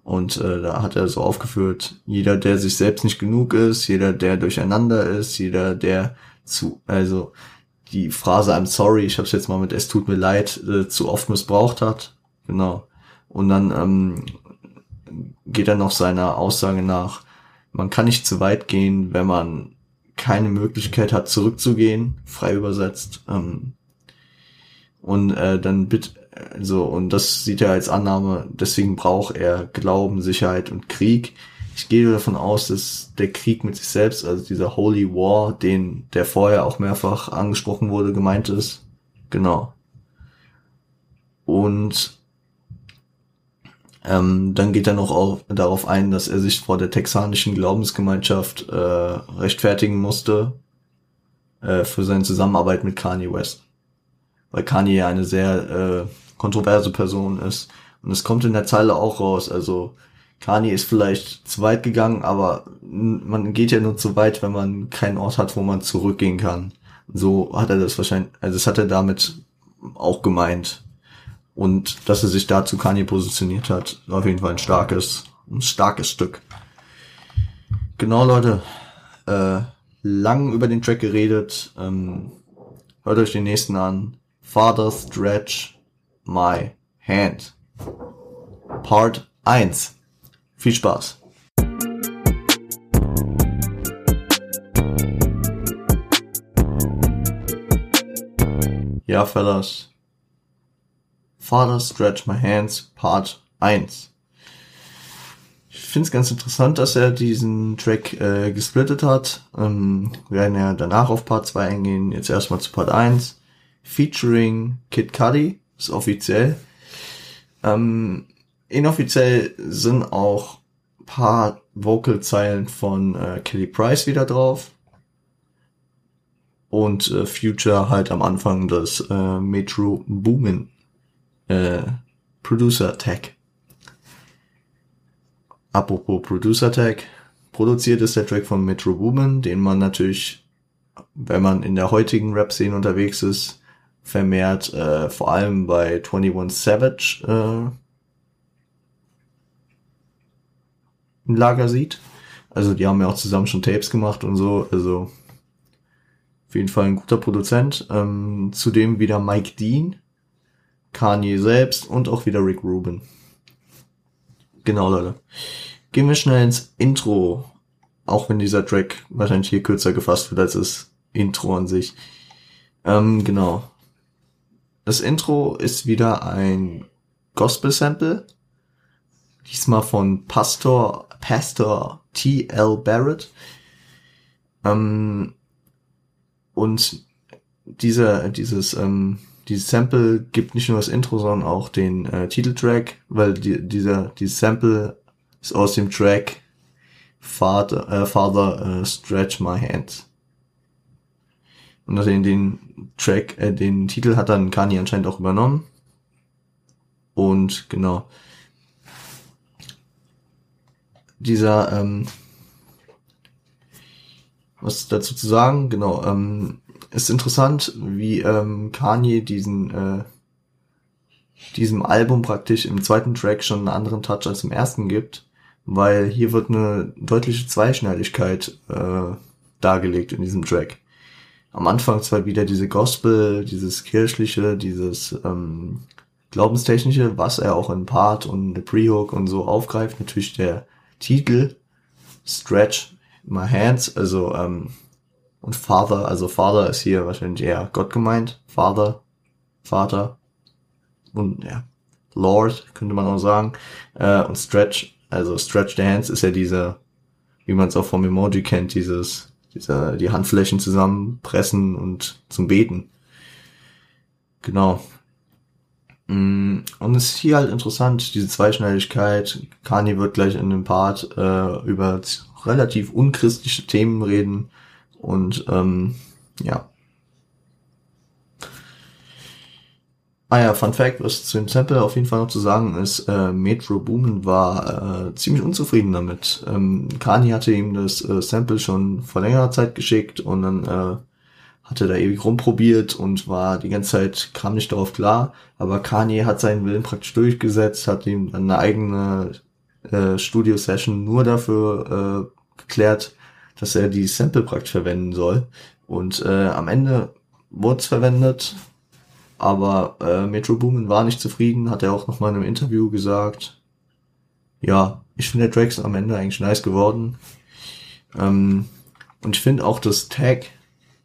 Und äh, da hat er so aufgeführt, jeder, der sich selbst nicht genug ist, jeder, der durcheinander ist, jeder, der zu, also die Phrase I'm sorry, ich habe es jetzt mal mit es tut mir leid äh, zu oft missbraucht hat. Genau. Und dann ähm, geht er noch seiner Aussage nach, man kann nicht zu weit gehen, wenn man keine Möglichkeit hat, zurückzugehen, frei übersetzt. Ähm, und äh, dann bitte, so, und das sieht er als Annahme, deswegen braucht er Glauben, Sicherheit und Krieg. Ich gehe davon aus, dass der Krieg mit sich selbst, also dieser Holy War, den, der vorher auch mehrfach angesprochen wurde, gemeint ist. Genau. Und Ähm, dann geht er noch auf, darauf ein, dass er sich vor der texanischen Glaubensgemeinschaft äh, rechtfertigen musste äh, für seine Zusammenarbeit mit Kanye West. Weil Kanye ja eine sehr äh, kontroverse Person ist. Und es kommt in der Zeile auch raus. Also Kanye ist vielleicht zu weit gegangen, aber man geht ja nur zu weit, wenn man keinen Ort hat, wo man zurückgehen kann. So hat er das wahrscheinlich, also das hat er damit auch gemeint. Und dass er sich dazu Kanye positioniert hat, auf jeden Fall ein starkes, ein starkes Stück. Genau, Leute. Äh, lang über den Track geredet. Ähm, hört euch den nächsten an. Father Stretch My Hand. Part 1. Viel Spaß. Ja, Fellas. Father Stretch My Hands Part 1. Ich finde es ganz interessant, dass er diesen Track äh, gesplittet hat. Ähm, wir werden ja danach auf Part 2 eingehen. Jetzt erstmal zu Part 1. Featuring Kid Cudi. Ist offiziell. Ähm, Inoffiziell sind auch paar Vocalzeilen von äh, Kelly Price wieder drauf. Und äh, Future halt am Anfang des äh, Metro Boomin äh, Producer Tag. Apropos Producer Tag. Produziert ist der Track von Metro Boomin, den man natürlich, wenn man in der heutigen Rap-Szene unterwegs ist, vermehrt äh, vor allem bei 21 Savage äh, im Lager sieht. Also die haben ja auch zusammen schon Tapes gemacht und so. Also auf jeden Fall ein guter Produzent. Ähm, zudem wieder Mike Dean, Kanye selbst und auch wieder Rick Rubin. Genau, Leute. Gehen wir schnell ins Intro. Auch wenn dieser Track wahrscheinlich hier kürzer gefasst wird als das Intro an sich. Ähm, genau. Das Intro ist wieder ein Gospel-Sample. Diesmal von Pastor Pastor T.L. Barrett. Ähm, und dieser, dieses, ähm, dieses Sample gibt nicht nur das Intro, sondern auch den äh, Titeltrack, weil die, dieser, dieses Sample ist aus dem Track Father, äh, Father uh, Stretch My Hands. Und den, den Track, äh, den Titel hat dann Kanye anscheinend auch übernommen. Und genau, dieser, ähm, was dazu zu sagen, genau, ähm, ist interessant, wie ähm, Kanye diesen äh, diesem Album praktisch im zweiten Track schon einen anderen Touch als im ersten gibt, weil hier wird eine deutliche Zweischneidigkeit äh, dargelegt in diesem Track. Am Anfang zwar wieder diese Gospel, dieses kirchliche, dieses ähm, glaubenstechnische, was er auch in Part und Pre-Hook und so aufgreift, natürlich der Titel Stretch My Hands, also ähm, und Father, also Father ist hier wahrscheinlich eher Gott gemeint, Father, Vater und ja, Lord könnte man auch sagen äh, und Stretch, also Stretch the Hands ist ja diese, wie man es auch vom Emoji kennt, dieses, dieser die Handflächen zusammenpressen und zum Beten. Genau. Mm, und es ist hier halt interessant, diese Zweischneidigkeit. Kanye wird gleich in dem Part äh, über relativ unchristliche Themen reden. Und ähm, ja. Ah ja, Fun Fact, was zu dem Sample auf jeden Fall noch zu sagen ist, äh, Metro Boomin war äh, ziemlich unzufrieden damit. Ähm, Kanye hatte ihm das äh, Sample schon vor längerer Zeit geschickt und dann äh, hatte da ewig rumprobiert und war die ganze Zeit, kam nicht darauf klar, aber Kanye hat seinen Willen praktisch durchgesetzt, hat ihm eine eigene äh, Studio-Session nur dafür äh, geklärt, dass er die Sample praktisch verwenden soll. Und äh, am Ende wurde es verwendet, aber äh, Metro Boomin war nicht zufrieden, hat er auch nochmal in einem Interview gesagt. Ja, ich finde der Track ist am Ende eigentlich nice geworden. Ähm, und ich finde auch das Tag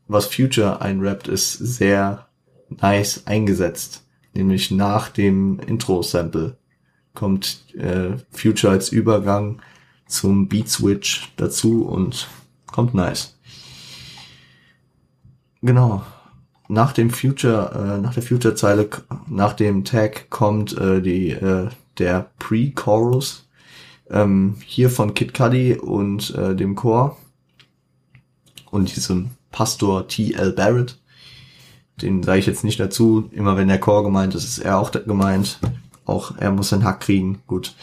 was Future einrappt, ist sehr nice eingesetzt. Nämlich nach dem Intro-Sample kommt äh, Future als Übergang zum Beat Switch dazu und kommt nice. Genau. Nach dem Future, äh, nach der Future-Zeile, nach dem Tag kommt äh, die äh, der Pre-Chorus, ähm, hier von Kid Cudi und äh, dem Chor und diesem Pastor T.L. Barrett. Den sage ich jetzt nicht dazu. Immer wenn der Chor gemeint ist, ist er auch gemeint. Auch er muss einen Hack kriegen. Gut.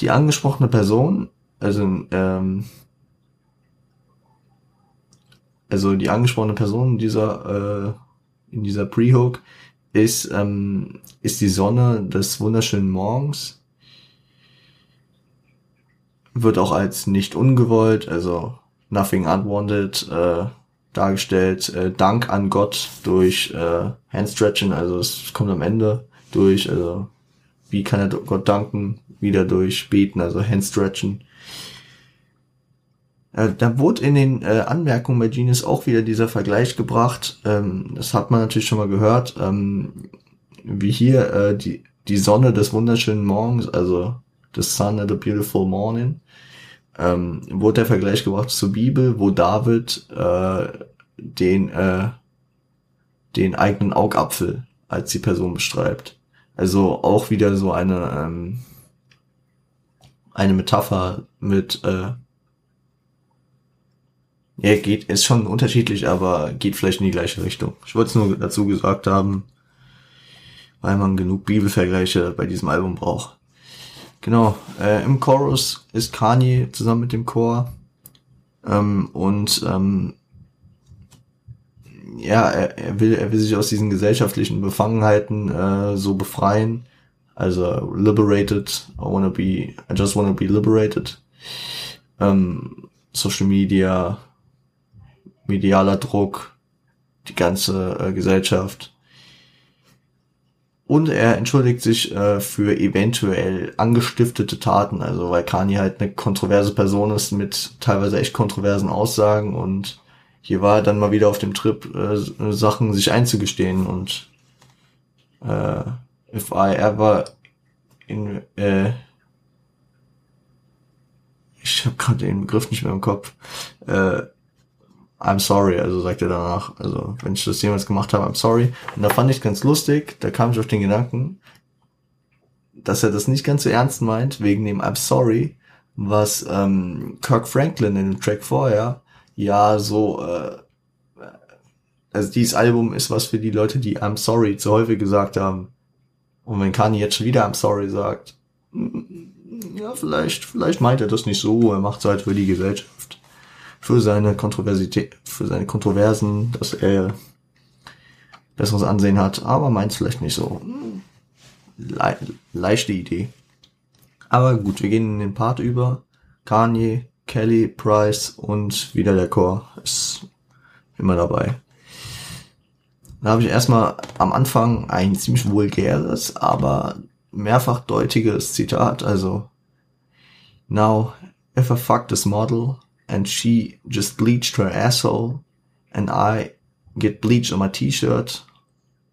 Die angesprochene Person, also ähm, also die angesprochene Person in dieser äh, in dieser Pre-Hook ist ähm, ist die Sonne des wunderschönen Morgens wird auch als nicht ungewollt, also nothing unwanted äh, dargestellt. Äh, Dank an Gott durch äh, Handstretching, also es kommt am Ende durch, also wie kann er Gott danken? Wieder durch Beten, also Handstretchen. Äh, da wurde in den äh, Anmerkungen bei Genius auch wieder dieser Vergleich gebracht. Ähm, das hat man natürlich schon mal gehört. Ähm, wie hier äh, die, die Sonne des wunderschönen Morgens, also the sun at a beautiful morning ähm, wurde der Vergleich gebracht zur Bibel, wo David äh, den äh, den eigenen Augapfel als die Person beschreibt. Also auch wieder so eine ähm, eine Metapher mit äh, ja, geht, ist schon unterschiedlich, aber geht vielleicht in die gleiche Richtung. Ich wollte es nur dazu gesagt haben, weil man genug Bibelvergleiche bei diesem Album braucht. Genau, äh, im Chorus ist Kanye zusammen mit dem Chor. Ähm, und ähm, ja, er, er, will, er will sich aus diesen gesellschaftlichen Befangenheiten äh, so befreien. Also liberated, I wanna be, I just wanna be liberated. Ähm, Social Media, medialer Druck, die ganze äh, Gesellschaft und er entschuldigt sich äh, für eventuell angestiftete Taten, also weil Kanye halt eine kontroverse Person ist mit teilweise echt kontroversen Aussagen und hier war er dann mal wieder auf dem Trip, äh, Sachen sich einzugestehen und äh, if I ever in äh, ich habe gerade den Begriff nicht mehr im Kopf. Äh, I'm sorry, also sagt er danach, also wenn ich das jemals gemacht habe, I'm sorry. Und da fand ich ganz lustig, da kam ich auf den Gedanken, dass er das nicht ganz so ernst meint, wegen dem I'm sorry, was ähm, Kirk Franklin in dem Track vorher ja so, äh, also dieses Album ist was für die Leute, die I'm sorry zu häufig gesagt haben. Und wenn Kanye jetzt schon wieder I'm sorry sagt, ja, vielleicht, vielleicht meint er das nicht so, er macht es halt für die Gesellschaft für seine Kontroversität, für seine Kontroversen, dass er besseres Ansehen hat, aber meint vielleicht nicht so. Le leichte Idee. Aber gut, wir gehen in den Part über. Kanye, Kelly, Price und wieder der Chor ist immer dabei. Da habe ich erstmal am Anfang ein ziemlich vulgäres, aber mehrfach deutiges Zitat, also Now, if I fuck this model, and she just bleached her asshole and I get bleach on my t-shirt,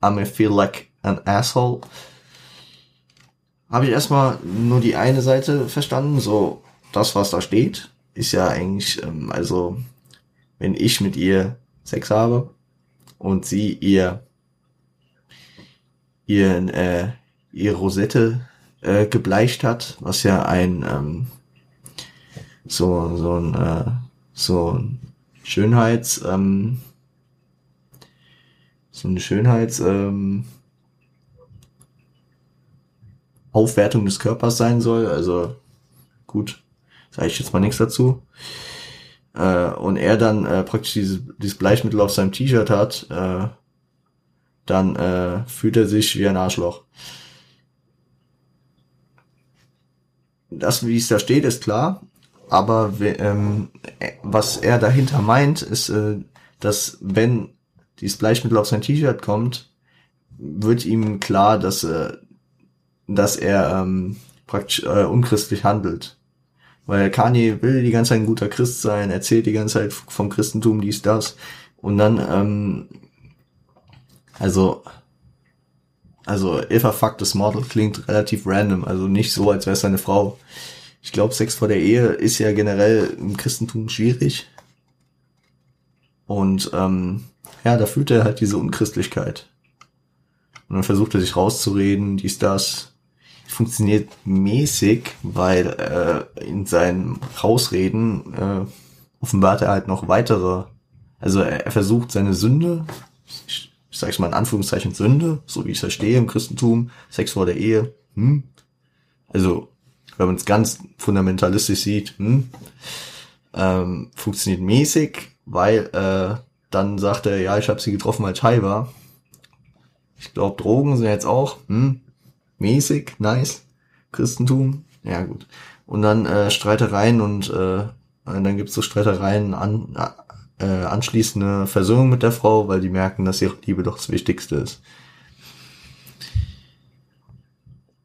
I may feel like an asshole. Habe ich erstmal nur die eine Seite verstanden, so das, was da steht, ist ja eigentlich, ähm, also wenn ich mit ihr Sex habe und sie ihr ihr äh, ihre Rosette äh, gebleicht hat, was ja ein ähm, so, so ein, äh, so ein Schönheits, ähm, so eine Schönheits, ähm, Aufwertung des Körpers sein soll. Also gut, sage ich jetzt mal nichts dazu. Äh, und er dann äh, praktisch dieses, dieses Bleichmittel auf seinem T-Shirt hat, äh, dann äh, fühlt er sich wie ein Arschloch. Das, wie es da steht, ist klar. Aber ähm, was er dahinter meint, ist, äh, dass wenn dieses Bleichmittel auf sein T-Shirt kommt, wird ihm klar, dass, äh, dass er ähm, praktisch äh, unchristlich handelt. Weil Kanye will die ganze Zeit ein guter Christ sein, erzählt die ganze Zeit vom Christentum, dies, das. Und dann, ähm, also, also, if a fuck this model klingt relativ random, also nicht so, als wäre es seine Frau ich glaube, Sex vor der Ehe ist ja generell im Christentum schwierig. Und ähm, ja, da fühlt er halt diese Unchristlichkeit. Und dann versucht er sich rauszureden, dies, das. Funktioniert mäßig, weil äh, in seinen Rausreden äh, offenbart er halt noch weitere, also er, er versucht seine Sünde, ich, ich sage mal in Anführungszeichen Sünde, so wie ich es verstehe im Christentum, Sex vor der Ehe, hm? also wenn man es ganz fundamentalistisch sieht, hm? ähm, funktioniert mäßig, weil äh, dann sagt er, ja, ich habe sie getroffen, als high war. Ich glaube, Drogen sind jetzt auch hm, mäßig, nice. Christentum, ja gut. Und dann äh, Streitereien und äh, dann gibt's so Streitereien an, äh, anschließende Versöhnung mit der Frau, weil die merken, dass ihre Liebe doch das Wichtigste ist.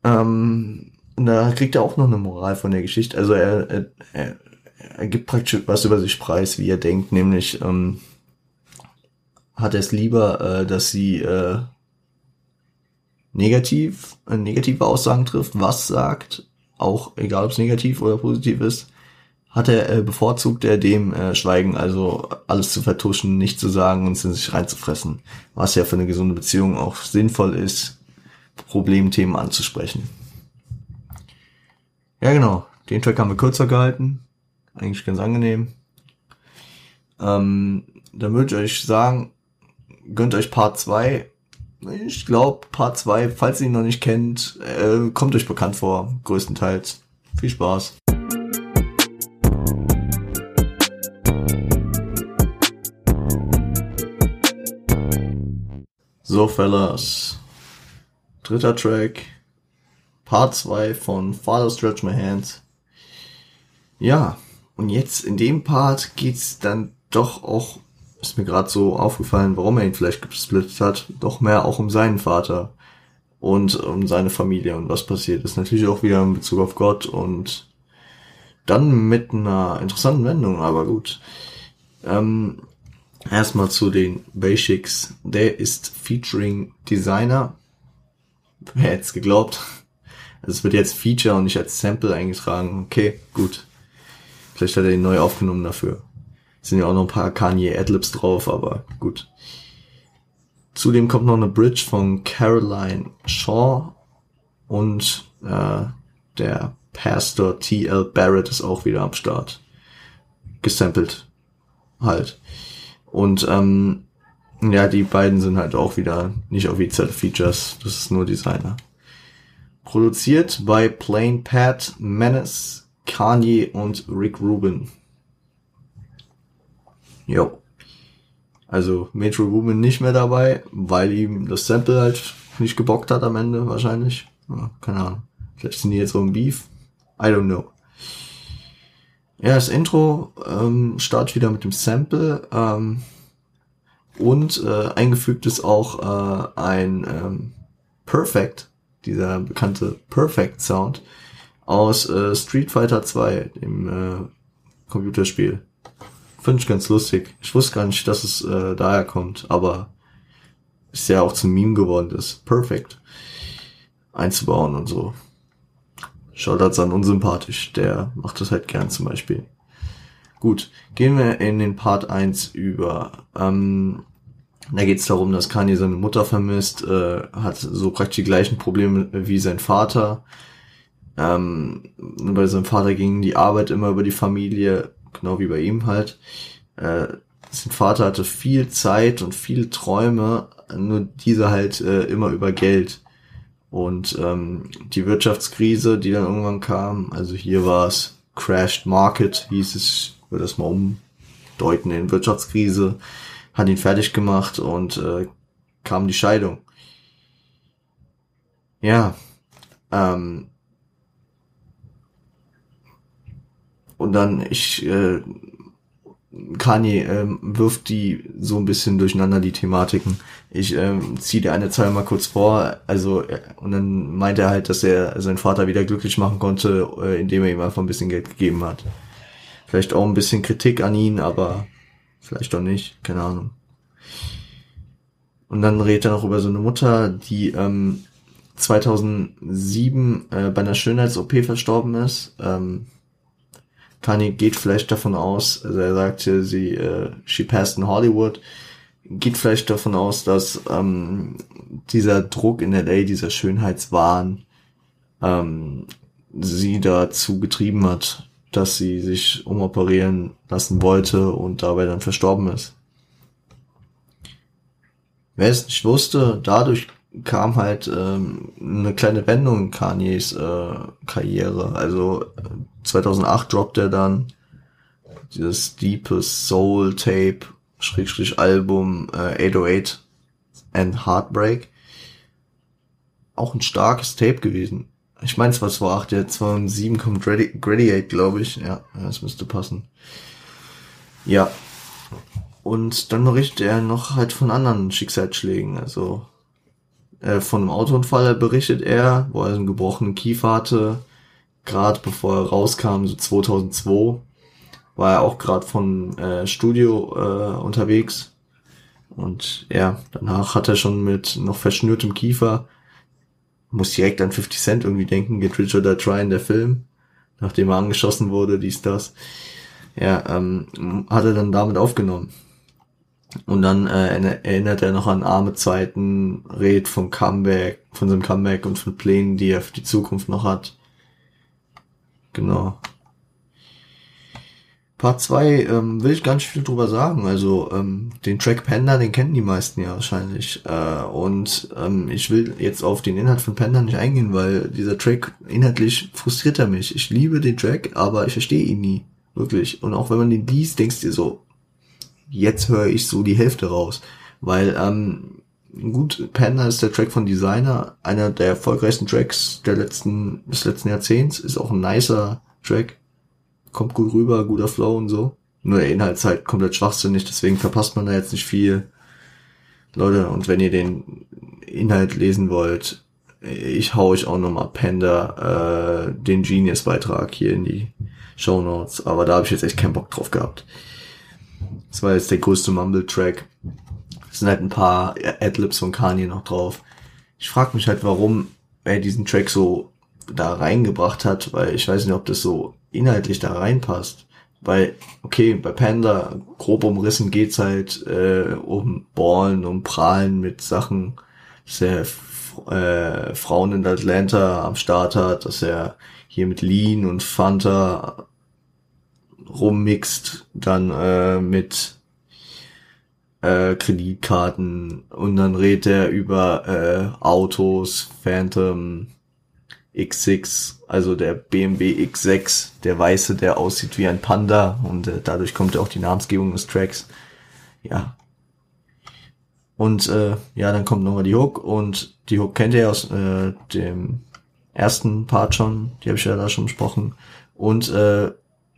Ähm, und da kriegt er auch noch eine Moral von der Geschichte. Also er, er, er, er gibt praktisch was über sich preis, wie er denkt, nämlich ähm, hat er es lieber, äh, dass sie äh, negativ, äh, negative Aussagen trifft, was sagt, auch egal ob es negativ oder positiv ist, hat er äh, bevorzugt er dem äh, Schweigen, also alles zu vertuschen, nicht zu sagen und in sich reinzufressen, was ja für eine gesunde Beziehung auch sinnvoll ist, Problemthemen anzusprechen. Ja genau, den Track haben wir kürzer gehalten, eigentlich ganz angenehm. Ähm, dann würde ich euch sagen, gönnt euch Part 2 ich glaube, Part 2, falls ihr ihn noch nicht kennt, äh, kommt euch bekannt vor, größtenteils. Viel Spaß. So, Fellas. Dritter Track. Part 2 von Father Stretch My Hands. Ja, und jetzt in dem Part geht's dann doch auch ist mir gerade so aufgefallen, warum er ihn vielleicht gesplittet hat, doch mehr auch um seinen Vater und um seine Familie und was passiert ist. Natürlich auch wieder in Bezug auf Gott und dann mit einer interessanten Wendung, aber gut. Ähm, erstmal zu den Basics. Der ist featuring Designer. Wer hätte es geglaubt? Also es wird jetzt Feature und nicht als Sample eingetragen. Okay, gut. Vielleicht hat er ihn neu aufgenommen dafür. Sind ja auch noch ein paar Kanye Adlibs drauf, aber gut. Zudem kommt noch eine Bridge von Caroline Shaw und äh, der Pastor T.L. Barrett ist auch wieder am Start. Gesampelt. Halt. Und ähm, ja, die beiden sind halt auch wieder nicht offizielle Features. Das ist nur Designer. Produziert bei Plain Pat, Menace, Kanye und Rick Rubin. Jo. Also Metro Boomin nicht mehr dabei, weil ihm das Sample halt nicht gebockt hat am Ende wahrscheinlich. Ja, keine Ahnung. Vielleicht sind die jetzt so im Beef. I don't know. Ja, das Intro ähm, startet wieder mit dem Sample ähm, und äh, eingefügt ist auch äh, ein ähm, Perfect, dieser bekannte Perfect Sound aus äh, Street Fighter 2, dem äh, Computerspiel. Finde ich ganz lustig. Ich wusste gar nicht, dass es äh, daher kommt, aber ist ja auch zum Meme geworden, das perfekt einzubauen und so. Shoutouts an unsympathisch, der macht das halt gern zum Beispiel. Gut, gehen wir in den Part 1 über. Ähm, da geht es darum, dass Kanye seine Mutter vermisst, äh, hat so praktisch die gleichen Probleme wie sein Vater. Ähm, bei seinem Vater ging die Arbeit immer über die Familie genau wie bei ihm halt. Äh, sein Vater hatte viel Zeit und viele Träume, nur diese halt äh, immer über Geld. Und ähm, die Wirtschaftskrise, die dann irgendwann kam, also hier war es Crashed Market, hieß es, ich würde das mal umdeuten in Wirtschaftskrise, hat ihn fertig gemacht und äh, kam die Scheidung. Ja, ähm, Und dann, ich, äh, Kanye ähm, wirft die so ein bisschen durcheinander, die Thematiken. Ich ähm, ziehe dir eine Zahl mal kurz vor. Also, äh, und dann meint er halt, dass er seinen Vater wieder glücklich machen konnte, äh, indem er ihm einfach ein bisschen Geld gegeben hat. Vielleicht auch ein bisschen Kritik an ihn, aber vielleicht auch nicht, keine Ahnung. Und dann redet er noch über so eine Mutter, die ähm, 2007 äh, bei einer Schönheits-OP verstorben ist. Ähm, Kanye geht vielleicht davon aus, also er sagte, sie, äh, she passed in Hollywood, geht vielleicht davon aus, dass ähm, dieser Druck in LA, dieser Schönheitswahn, ähm, sie dazu getrieben hat, dass sie sich umoperieren lassen wollte und dabei dann verstorben ist. Wer es nicht wusste, dadurch kam halt ähm, eine kleine Wendung in Kanyes äh, Karriere. Also 2008 droppt er dann dieses Deepest Soul Tape, Schrägstrich Album äh, 808 and Heartbreak. Auch ein starkes Tape gewesen. Ich meine, es war zwar 8, der 2007 kommt Gradi Gradiate, glaube ich. Ja, das müsste passen. Ja. Und dann berichtet er noch halt von anderen Schicksalsschlägen. Also äh, von einem Autounfall berichtet er, wo er einen gebrochenen Kiefer hatte. Gerade bevor er rauskam, so 2002, war er auch gerade von äh, Studio äh, unterwegs. Und ja, danach hat er schon mit noch verschnürtem Kiefer muss direkt an 50 Cent irgendwie denken, Get Rich or Try in der Film, nachdem er angeschossen wurde, dies, das. Ja, ähm, hat er dann damit aufgenommen. Und dann äh, erinnert er noch an arme Zeiten, redet vom Comeback, von seinem Comeback und von Plänen, die er für die Zukunft noch hat. Genau. Part 2 ähm, will ich nicht viel drüber sagen. Also ähm, den Track Panda, den kennen die meisten ja wahrscheinlich. Äh, und ähm, ich will jetzt auf den Inhalt von Panda nicht eingehen, weil dieser Track inhaltlich frustriert er mich. Ich liebe den Track, aber ich verstehe ihn nie. Wirklich. Und auch wenn man den liest, denkst du dir so, jetzt höre ich so die Hälfte raus. Weil, ähm, gut, Panda ist der Track von Designer, einer der erfolgreichsten Tracks der letzten, des letzten Jahrzehnts, ist auch ein nicer Track kommt gut rüber, guter Flow und so. Nur der Inhalt ist halt komplett schwachsinnig, deswegen verpasst man da jetzt nicht viel. Leute, und wenn ihr den Inhalt lesen wollt, ich hau euch auch nochmal Panda, äh, den Genius-Beitrag hier in die Show Notes. Aber da habe ich jetzt echt keinen Bock drauf gehabt. Das war jetzt der größte Mumble-Track. Sind halt ein paar Adlibs von Kanye noch drauf. Ich frage mich halt, warum er diesen Track so da reingebracht hat, weil ich weiß nicht, ob das so inhaltlich da reinpasst. Weil, okay, bei Panda, grob umrissen geht's halt äh, um Ballen, um Prahlen mit Sachen, dass er äh, Frauen in Atlanta am Start hat, dass er hier mit Lean und Fanta rummixt, dann äh, mit äh, Kreditkarten und dann redet er über äh, Autos, Phantom, X6, also der BMW X6, der weiße, der aussieht wie ein Panda und äh, dadurch kommt auch die Namensgebung des Tracks. Ja. Und äh, ja, dann kommt nochmal die Hook und die Hook kennt ihr aus äh, dem ersten Part schon, die habe ich ja da schon besprochen. Und äh,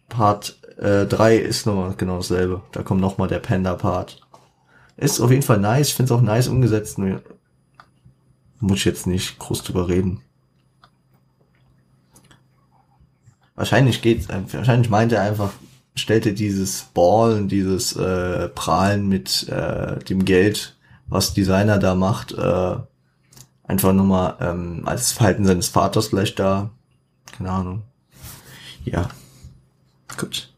Part äh, 3 ist nochmal genau dasselbe. Da kommt nochmal der Panda-Part. Ist auf jeden Fall nice, ich finde es auch nice umgesetzt. Muss ich jetzt nicht groß drüber reden. wahrscheinlich geht's, wahrscheinlich meint er einfach, stellte dieses Ballen, dieses äh, Prahlen mit äh, dem Geld, was Designer da macht, äh, einfach nochmal ähm, als Verhalten seines Vaters vielleicht da. Keine Ahnung. Ja. Gut.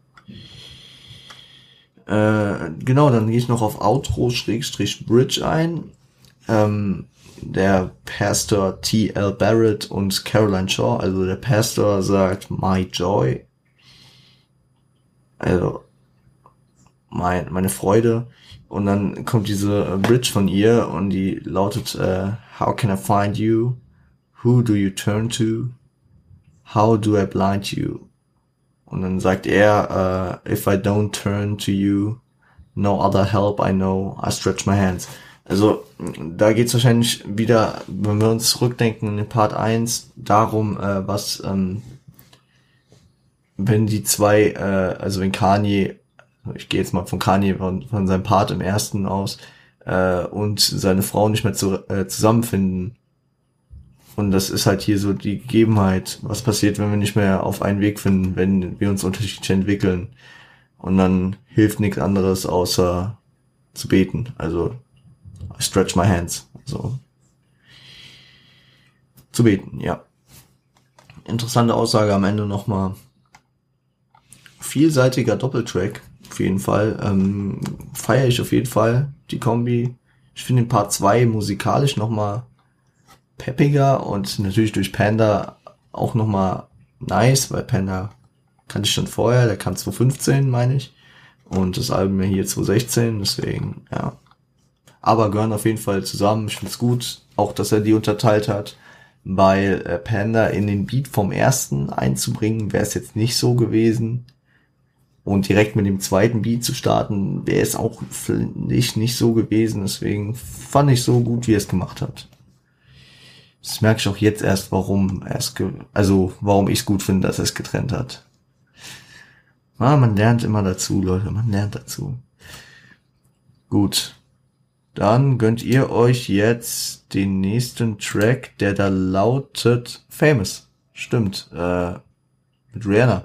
Äh, genau, dann gehe ich noch auf Outro-Bridge ein. Ähm, der Pastor T.L. Barrett und Caroline Shaw. Also der Pastor sagt My Joy. Also mein, meine Freude. Und dann kommt diese Bridge von ihr und die lautet uh, How can I find you? Who do you turn to? How do I blind you? Und dann sagt er, uh, If I don't turn to you, no other help I know, I stretch my hands. Also da geht es wahrscheinlich wieder, wenn wir uns zurückdenken in Part 1, darum, äh, was, ähm, wenn die zwei, äh, also wenn Kanye, ich gehe jetzt mal von Kanye, von, von seinem Part im ersten aus, äh, und seine Frau nicht mehr zu, äh, zusammenfinden. Und das ist halt hier so die Gegebenheit, was passiert, wenn wir nicht mehr auf einen Weg finden, wenn wir uns unterschiedlich entwickeln. Und dann hilft nichts anderes außer zu beten. Also I stretch my hands. So. Zu beten, ja. Interessante Aussage am Ende nochmal. Vielseitiger Doppeltrack, auf jeden Fall. Ähm, Feiere ich auf jeden Fall, die Kombi. Ich finde den Part 2 musikalisch nochmal peppiger und natürlich durch Panda auch nochmal nice, weil Panda kannte ich schon vorher, der kann 2015, meine ich. Und das Album hier 2016, deswegen, ja. Aber gehören auf jeden Fall zusammen. Ich finde es gut, auch dass er die unterteilt hat, weil äh, Panda in den Beat vom ersten einzubringen, wäre es jetzt nicht so gewesen. Und direkt mit dem zweiten Beat zu starten, wäre es auch nicht, nicht so gewesen. Deswegen fand ich so gut, wie er es gemacht hat. Das merke ich auch jetzt erst, warum er es, also warum ich es gut finde, dass er es getrennt hat. Ah, man lernt immer dazu, Leute, man lernt dazu. Gut. Dann gönnt ihr euch jetzt den nächsten Track, der da lautet Famous. Stimmt, äh, mit Rihanna.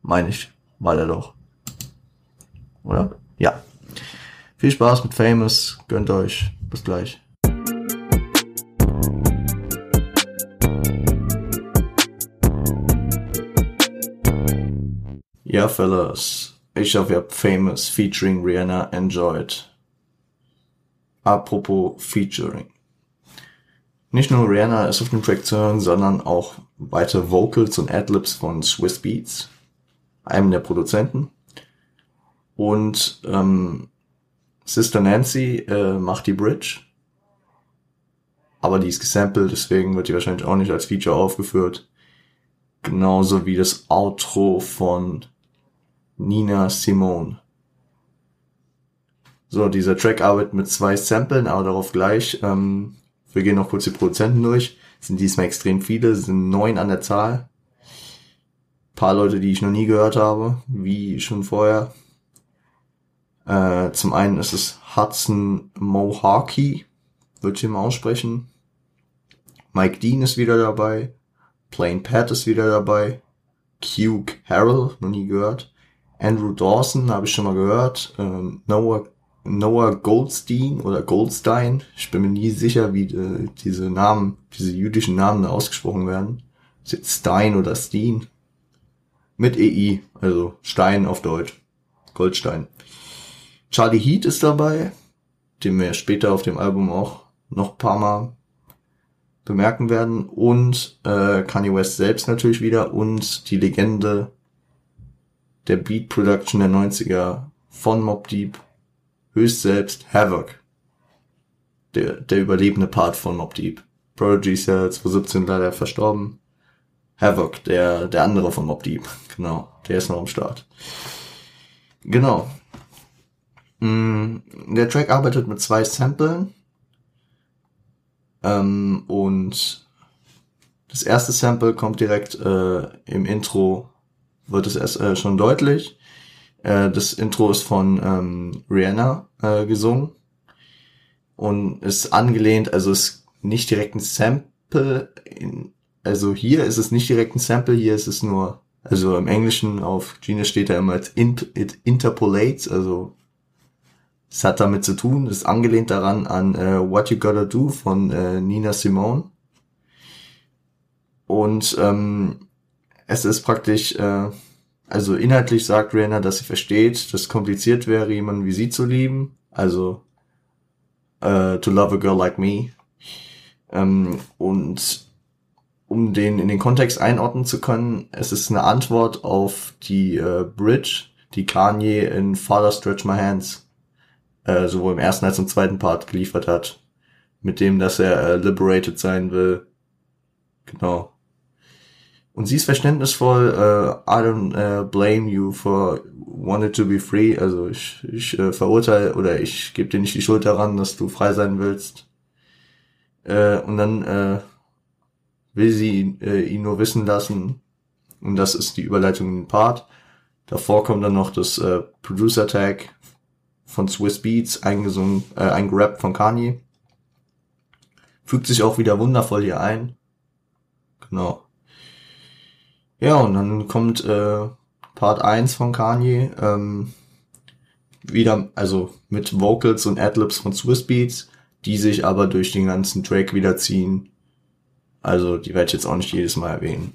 Meine ich war der doch. Oder? Ja. Viel Spaß mit Famous. Gönnt euch. Bis gleich. Fellas. Ich hoffe, ihr habt Famous featuring Rihanna enjoyed. Apropos Featuring. Nicht nur Rihanna ist auf dem Track zu hören, sondern auch weitere Vocals und Adlibs von Swiss Beats einem der Produzenten. Und ähm, Sister Nancy äh, macht die Bridge. Aber die ist gesampelt, deswegen wird die wahrscheinlich auch nicht als Feature aufgeführt. Genauso wie das Outro von Nina Simone. So, dieser Track arbeitet mit zwei Samplen, aber darauf gleich. Ähm, wir gehen noch kurz die Produzenten durch. Sind diesmal extrem viele, sind neun an der Zahl paar Leute, die ich noch nie gehört habe, wie schon vorher. Äh, zum einen ist es Hudson Mohawkey, würde ich ihm aussprechen. Mike Dean ist wieder dabei. Plain Pat ist wieder dabei. Hugh Harrell, noch nie gehört. Andrew Dawson habe ich schon mal gehört. Ähm, Noah, Noah Goldstein oder Goldstein. Ich bin mir nie sicher, wie äh, diese Namen, diese jüdischen Namen da ausgesprochen werden. Ist jetzt Stein oder Steen. Mit EI, also Stein auf Deutsch. Goldstein. Charlie Heat ist dabei, den wir später auf dem Album auch noch paar Mal bemerken werden. Und äh, Kanye West selbst natürlich wieder und die Legende der Beat Production der 90er von Mob Deep, höchst selbst Havoc. Der, der überlebende Part von Mob Deep. Prodigy ist ja 2017 leider verstorben. Havoc, der, der andere von Mob Deep. <laughs> Genau, der ist noch am Start. Genau. Mm, der Track arbeitet mit zwei Samplen. Ähm, und das erste Sample kommt direkt äh, im Intro, wird es erst äh, schon deutlich. Äh, das Intro ist von ähm, Rihanna äh, gesungen und ist angelehnt, also ist nicht direkt ein Sample in, also hier ist es nicht direkt ein Sample, hier ist es nur, also im Englischen auf Genius steht da immer als it interpolates, also es hat damit zu tun, ist angelehnt daran an äh, What You Gotta Do von äh, Nina Simone. Und ähm, es ist praktisch, äh, also inhaltlich sagt Rihanna, dass sie versteht, dass es kompliziert wäre, jemanden wie sie zu lieben. Also äh, to love a girl like me. Ähm, und um den in den Kontext einordnen zu können, es ist eine Antwort auf die äh, Bridge, die Kanye in Father Stretch My Hands äh, sowohl im ersten als auch im zweiten Part geliefert hat, mit dem, dass er äh, liberated sein will. Genau. Und sie ist verständnisvoll, äh, I don't äh, blame you for wanting to be free. Also ich, ich äh, verurteile oder ich gebe dir nicht die Schuld daran, dass du frei sein willst. Äh, und dann äh, will sie äh, ihn nur wissen lassen. Und das ist die Überleitung in den Part. Davor kommt dann noch das äh, Producer Tag von Swiss Beats, eingesungen, äh, eingerappt von Kanye. Fügt sich auch wieder wundervoll hier ein. Genau. Ja, und dann kommt äh, Part 1 von Kanye. Ähm, wieder, also mit Vocals und Adlibs von Swiss Beats, die sich aber durch den ganzen Track wiederziehen also die werde ich jetzt auch nicht jedes Mal erwähnen.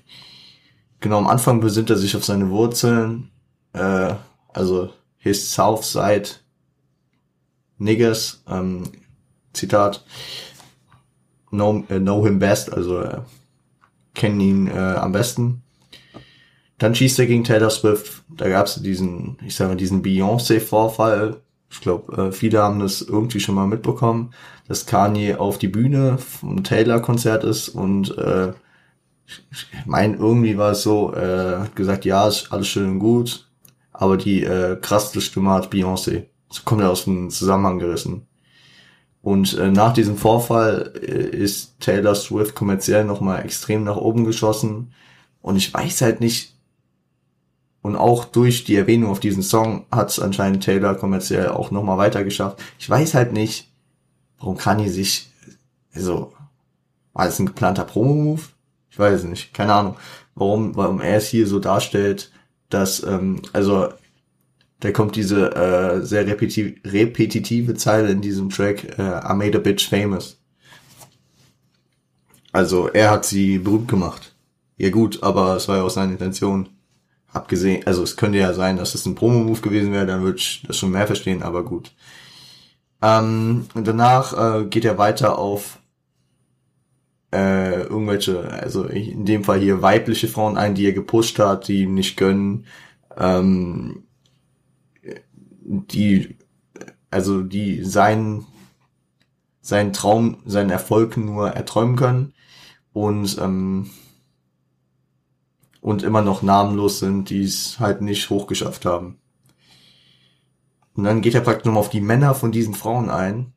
Genau, am Anfang besinnt er sich auf seine Wurzeln. Äh, also his Southside Niggers, ähm, Zitat, know, äh, know him best, also äh, kennen ihn äh, am besten. Dann schießt er gegen Taylor Swift. Da gab es diesen, ich sag mal, diesen Beyoncé-Vorfall. Ich glaube, äh, viele haben das irgendwie schon mal mitbekommen, dass Kanye auf die Bühne vom Taylor-Konzert ist und äh, ich meine, irgendwie war es so, äh, hat gesagt, ja, ist alles schön und gut, aber die äh, krasseste Stimme hat Beyoncé. Das kommt ja aus dem Zusammenhang gerissen. Und äh, nach diesem Vorfall äh, ist Taylor Swift kommerziell nochmal extrem nach oben geschossen. Und ich weiß halt nicht, und auch durch die Erwähnung auf diesen Song hat es anscheinend Taylor kommerziell auch nochmal weiter geschafft. Ich weiß halt nicht, warum Kanye sich, also, war das ein geplanter Promo-Move? Ich weiß nicht, keine Ahnung, warum, warum er es hier so darstellt, dass, ähm, also da kommt diese äh, sehr repetitive, repetitive Zeile in diesem Track, äh, I made a bitch famous. Also er hat sie berühmt gemacht. Ja gut, aber es war ja auch seine Intention. Abgesehen, also es könnte ja sein, dass es ein Promo-Move gewesen wäre, dann würde ich das schon mehr verstehen, aber gut. Ähm, danach äh, geht er weiter auf äh, irgendwelche, also in dem Fall hier weibliche Frauen ein, die er gepusht hat, die ihm nicht gönnen, ähm, die, also die seinen, seinen Traum, seinen Erfolg nur erträumen können und ähm, und immer noch namenlos sind, die es halt nicht hochgeschafft haben. Und dann geht er praktisch nochmal auf die Männer von diesen Frauen ein,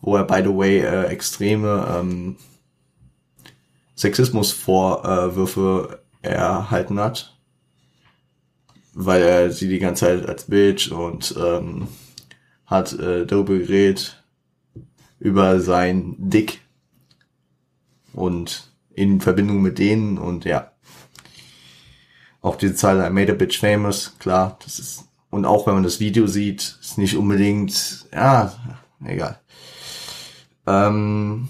wo er, by the way, äh, extreme ähm, Sexismusvorwürfe erhalten hat, weil er sie die ganze Zeit als Bitch und ähm, hat äh, darüber geredet, über sein Dick und in Verbindung mit denen und ja. Auch diese Zahl I made a bitch famous, klar, das ist, und auch wenn man das Video sieht, ist nicht unbedingt, ja, egal. Ähm,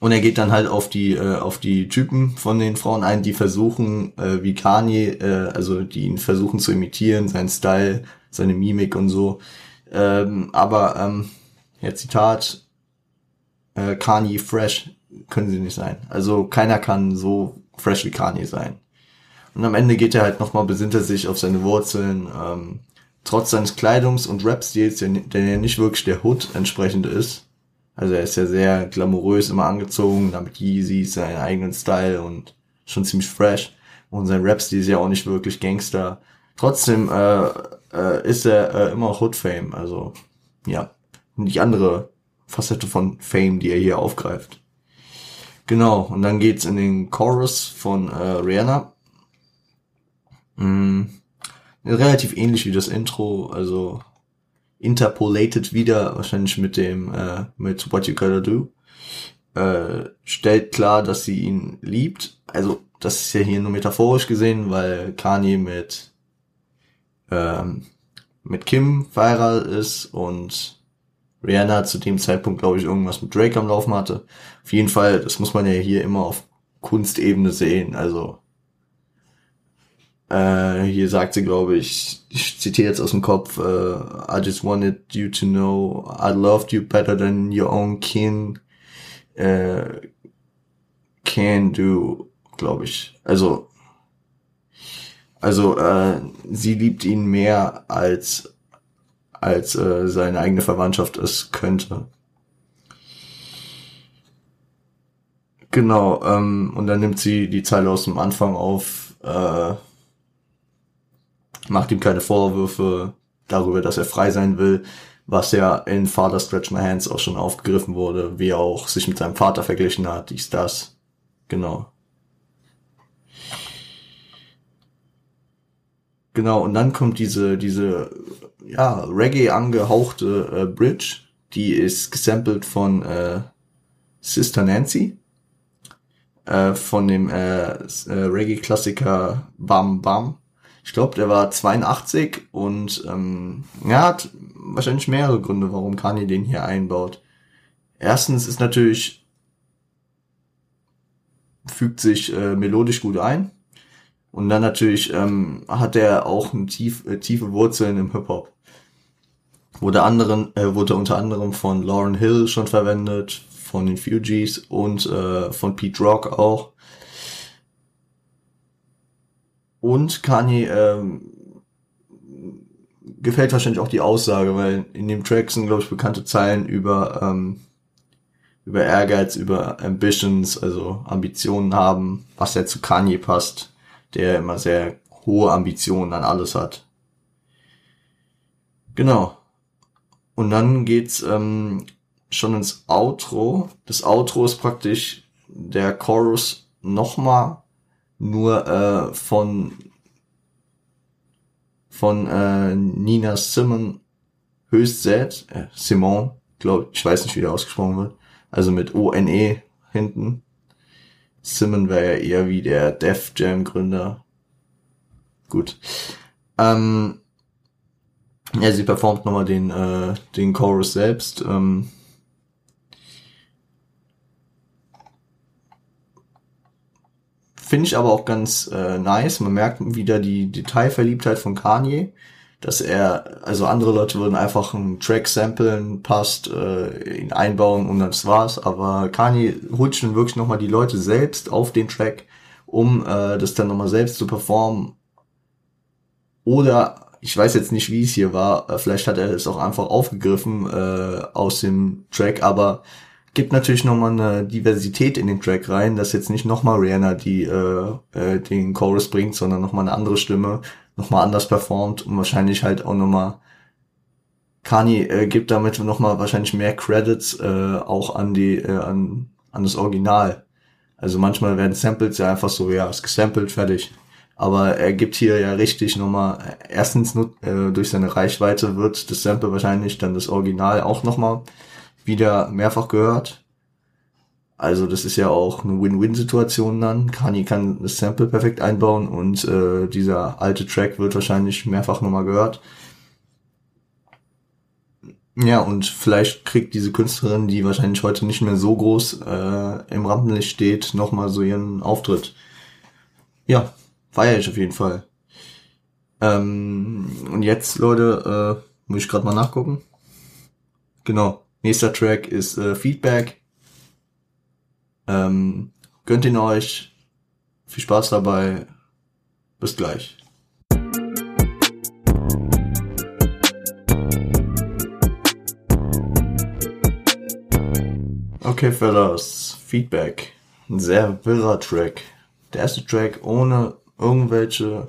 und er geht dann halt auf die äh, auf die Typen von den Frauen ein, die versuchen, äh, wie Kanye, äh, also die ihn versuchen zu imitieren, seinen Style, seine Mimik und so. Ähm, aber ähm, ja, Zitat, äh, Kanye fresh können sie nicht sein. Also keiner kann so fresh wie Kanye sein. Und am Ende geht er halt nochmal, besinnt er sich auf seine Wurzeln, ähm, trotz seines Kleidungs- und Rap-Stils, der, der nicht wirklich der Hood entsprechend ist, also er ist ja sehr glamourös immer angezogen, damit Yeezy, seinen eigenen Style und schon ziemlich fresh. Und sein Rap-Stil ist ja auch nicht wirklich Gangster. Trotzdem äh, äh, ist er äh, immer Hood-Fame, also ja. Die andere Facette von Fame, die er hier aufgreift. Genau, und dann geht's in den Chorus von äh, Rihanna. Mm, relativ ähnlich wie das Intro, also interpolated wieder, wahrscheinlich mit dem, äh, mit What You Gotta Do, äh, stellt klar, dass sie ihn liebt. Also, das ist ja hier nur metaphorisch gesehen, weil Kanye mit, ähm, mit Kim verheiratet ist und Rihanna zu dem Zeitpunkt, glaube ich, irgendwas mit Drake am Laufen hatte. Auf jeden Fall, das muss man ja hier immer auf Kunstebene sehen. Also äh, hier sagt sie, glaube ich, ich zitiere jetzt aus dem Kopf, äh, I just wanted you to know I loved you better than your own kin äh, can do, glaube ich. Also, also äh, sie liebt ihn mehr als als äh, seine eigene Verwandtschaft es könnte. Genau, ähm, und dann nimmt sie die Zeile aus dem Anfang auf, äh, macht ihm keine Vorwürfe darüber, dass er frei sein will, was ja in Father Stretch My Hands auch schon aufgegriffen wurde, wie er auch sich mit seinem Vater verglichen hat, dies, das. Genau. Genau, und dann kommt diese, diese, ja, Reggae angehauchte äh, Bridge, die ist gesampelt von äh, Sister Nancy, äh, von dem äh, äh Reggae-Klassiker Bam Bam. Ich glaube, der war 82 und ähm, ja, hat wahrscheinlich mehrere Gründe, warum Kanye den hier einbaut. Erstens ist natürlich fügt sich äh, melodisch gut ein und dann natürlich ähm, hat er auch tief, äh, tiefe Wurzeln im Hip Hop. Wurde anderen äh, wurde unter anderem von Lauren Hill schon verwendet, von den Fugees und äh, von Pete Rock auch. Und Kanye ähm, gefällt wahrscheinlich auch die Aussage, weil in dem Track sind, glaube ich, bekannte Zeilen über, ähm, über Ehrgeiz, über Ambitions, also Ambitionen haben, was ja zu Kanye passt, der immer sehr hohe Ambitionen an alles hat. Genau. Und dann geht's ähm, schon ins Outro. Das Outro ist praktisch der Chorus nochmal nur äh, von von äh, Nina Simon höchst selbst, äh, Simon, glaube ich, weiß nicht, wie der ausgesprochen wird, also mit O-N-E hinten. Simon wäre ja eher wie der Def Jam Gründer. Gut. Ähm, ja, sie performt nochmal den, äh, den Chorus selbst. Ähm, Finde ich aber auch ganz äh, nice. Man merkt wieder die Detailverliebtheit von Kanye, dass er, also andere Leute würden einfach einen Track samplen, passt, äh, ihn einbauen und dann war's. Aber Kanye holt schon wirklich nochmal die Leute selbst auf den Track, um äh, das dann nochmal selbst zu performen. Oder ich weiß jetzt nicht, wie es hier war. Äh, vielleicht hat er es auch einfach aufgegriffen äh, aus dem Track, aber gibt natürlich nochmal eine Diversität in den Track rein, dass jetzt nicht nochmal Rihanna die äh, äh, den Chorus bringt, sondern nochmal eine andere Stimme, nochmal anders performt und wahrscheinlich halt auch nochmal Kanye äh, gibt damit nochmal wahrscheinlich mehr Credits äh, auch an die äh, an an das Original. Also manchmal werden Samples ja einfach so, ja, ist gesampelt, fertig. Aber er gibt hier ja richtig nochmal, erstens äh, durch seine Reichweite wird das Sample wahrscheinlich dann das Original auch nochmal wieder mehrfach gehört. Also das ist ja auch eine Win-Win-Situation dann. Kanye kann das Sample perfekt einbauen und äh, dieser alte Track wird wahrscheinlich mehrfach nochmal gehört. Ja, und vielleicht kriegt diese Künstlerin, die wahrscheinlich heute nicht mehr so groß äh, im Rampenlicht steht, nochmal so ihren Auftritt. Ja, feiere ich auf jeden Fall. Ähm, und jetzt, Leute, äh, muss ich gerade mal nachgucken. Genau. Nächster Track ist äh, Feedback. Ähm, gönnt ihn euch. Viel Spaß dabei. Bis gleich. Okay, fellas. Feedback. Ein sehr wirrer Track. Der erste Track ohne irgendwelche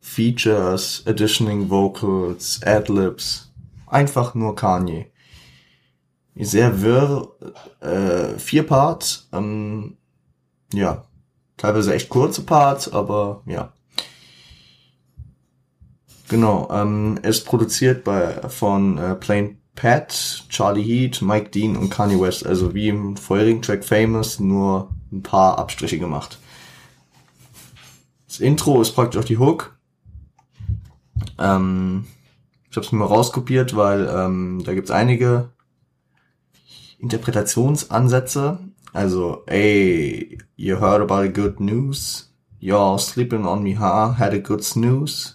Features, Additioning Vocals, Adlibs. Einfach nur Kanye sehr wirr, äh, vier Parts, ähm, ja, teilweise echt kurze Parts, aber ja. Genau, ähm, ist produziert bei von äh, Plain Pat, Charlie Heat, Mike Dean und Kanye West, also wie im vorherigen Track Famous, nur ein paar Abstriche gemacht. Das Intro ist praktisch auch die Hook. Ähm, ich habe es mir mal rauskopiert, weil ähm, da gibt's einige Interpretationsansätze. Also, ey, you heard about the good news? You're sleeping on me, huh? Had a good snooze?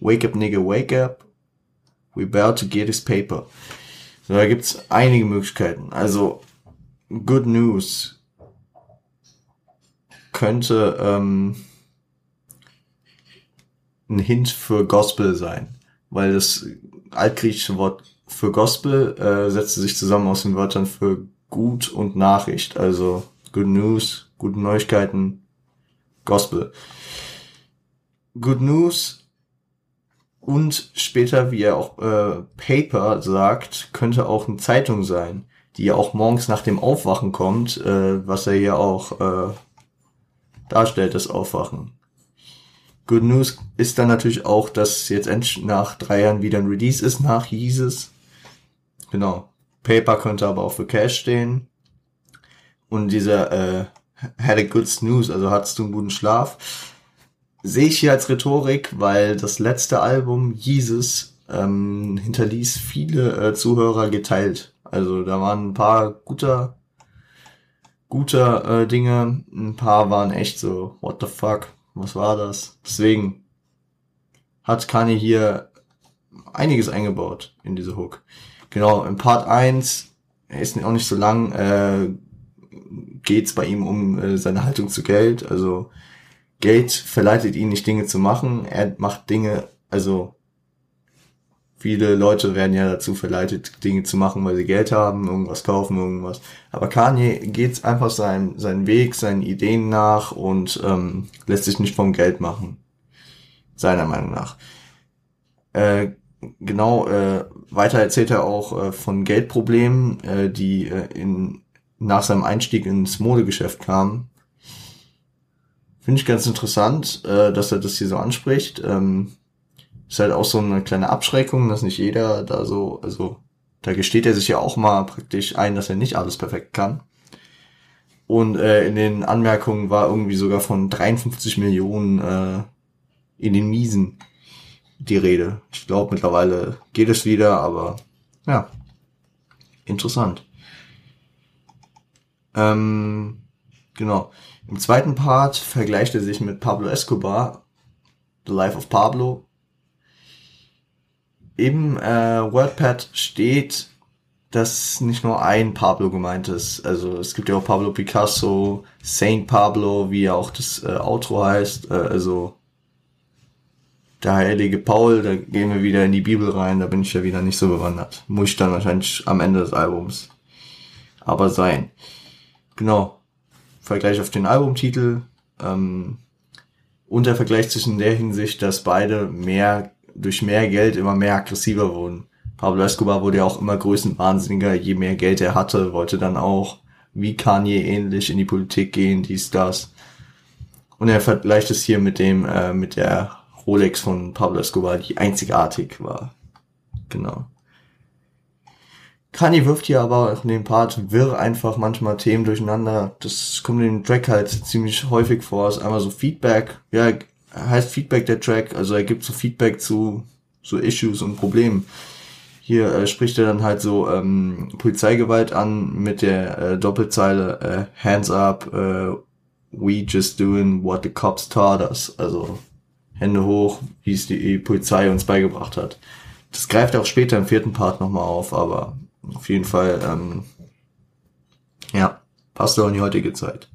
Wake up, nigga, wake up. We about to get his paper. So, da gibt's einige Möglichkeiten. Also, good news könnte ähm, ein Hint für Gospel sein, weil das altgriechische Wort für Gospel äh, setzte sich zusammen aus den Wörtern für gut und Nachricht, also Good News, gute Neuigkeiten, Gospel. Good News und später, wie er auch äh, Paper sagt, könnte auch eine Zeitung sein, die ja auch morgens nach dem Aufwachen kommt, äh, was er hier auch äh, darstellt, das Aufwachen. Good News ist dann natürlich auch, dass jetzt endlich nach drei Jahren wieder ein Release ist nach Jesus. Genau. Paper könnte aber auch für Cash stehen. Und dieser äh, had a good snooze, also hattest du einen guten Schlaf, sehe ich hier als Rhetorik, weil das letzte Album Jesus ähm, hinterließ viele äh, Zuhörer geteilt. Also da waren ein paar guter, guter äh, Dinge, ein paar waren echt so, what the fuck, was war das? Deswegen hat Kanye hier einiges eingebaut in diese Hook. Genau, im Part 1, er ist auch nicht so lang, äh, geht es bei ihm um äh, seine Haltung zu Geld. Also Geld verleitet ihn nicht Dinge zu machen, er macht Dinge, also viele Leute werden ja dazu verleitet, Dinge zu machen, weil sie Geld haben, irgendwas kaufen, irgendwas. Aber Kanye geht einfach seinen, seinen Weg, seinen Ideen nach und ähm, lässt sich nicht vom Geld machen. Seiner Meinung nach. Äh, genau, äh, weiter erzählt er auch äh, von Geldproblemen, äh, die äh, in, nach seinem Einstieg ins Modegeschäft kamen. Finde ich ganz interessant, äh, dass er das hier so anspricht. Ähm, ist halt auch so eine kleine Abschreckung, dass nicht jeder da so, also da gesteht er sich ja auch mal praktisch ein, dass er nicht alles perfekt kann. Und äh, in den Anmerkungen war irgendwie sogar von 53 Millionen äh, in den Miesen die Rede. Ich glaube, mittlerweile geht es wieder, aber ja, interessant. Ähm, genau. Im zweiten Part vergleicht er sich mit Pablo Escobar, The Life of Pablo. Im äh, WordPad steht, dass nicht nur ein Pablo gemeint ist. Also es gibt ja auch Pablo Picasso, Saint Pablo, wie ja auch das äh, Outro heißt. Äh, also der heilige Paul, da gehen wir wieder in die Bibel rein, da bin ich ja wieder nicht so bewandert. Muss ich dann wahrscheinlich am Ende des Albums aber sein. Genau. Vergleich auf den Albumtitel. Ähm, und der Vergleich zwischen der Hinsicht, dass beide mehr, durch mehr Geld immer mehr aggressiver wurden. Pablo Escobar wurde ja auch immer größenwahnsinniger, je mehr Geld er hatte, wollte dann auch wie Kanye ähnlich in die Politik gehen, dies, das. Und er vergleicht es hier mit dem, äh, mit der Rolex von Pablo Escobar, die einzigartig war. Genau. Kanye wirft hier aber auch in dem Part wirr einfach manchmal Themen durcheinander. Das kommt in dem Track halt ziemlich häufig vor. Es ist einmal so Feedback. Ja, heißt Feedback der Track. Also er gibt so Feedback zu so Issues und Problemen. Hier äh, spricht er dann halt so ähm, Polizeigewalt an mit der äh, Doppelzeile äh, Hands up, äh, we just doing what the cops taught us. Also Hände hoch, wie es die Polizei uns beigebracht hat. Das greift auch später im vierten Part nochmal auf, aber auf jeden Fall, ähm, ja, passt auch in die heutige Zeit.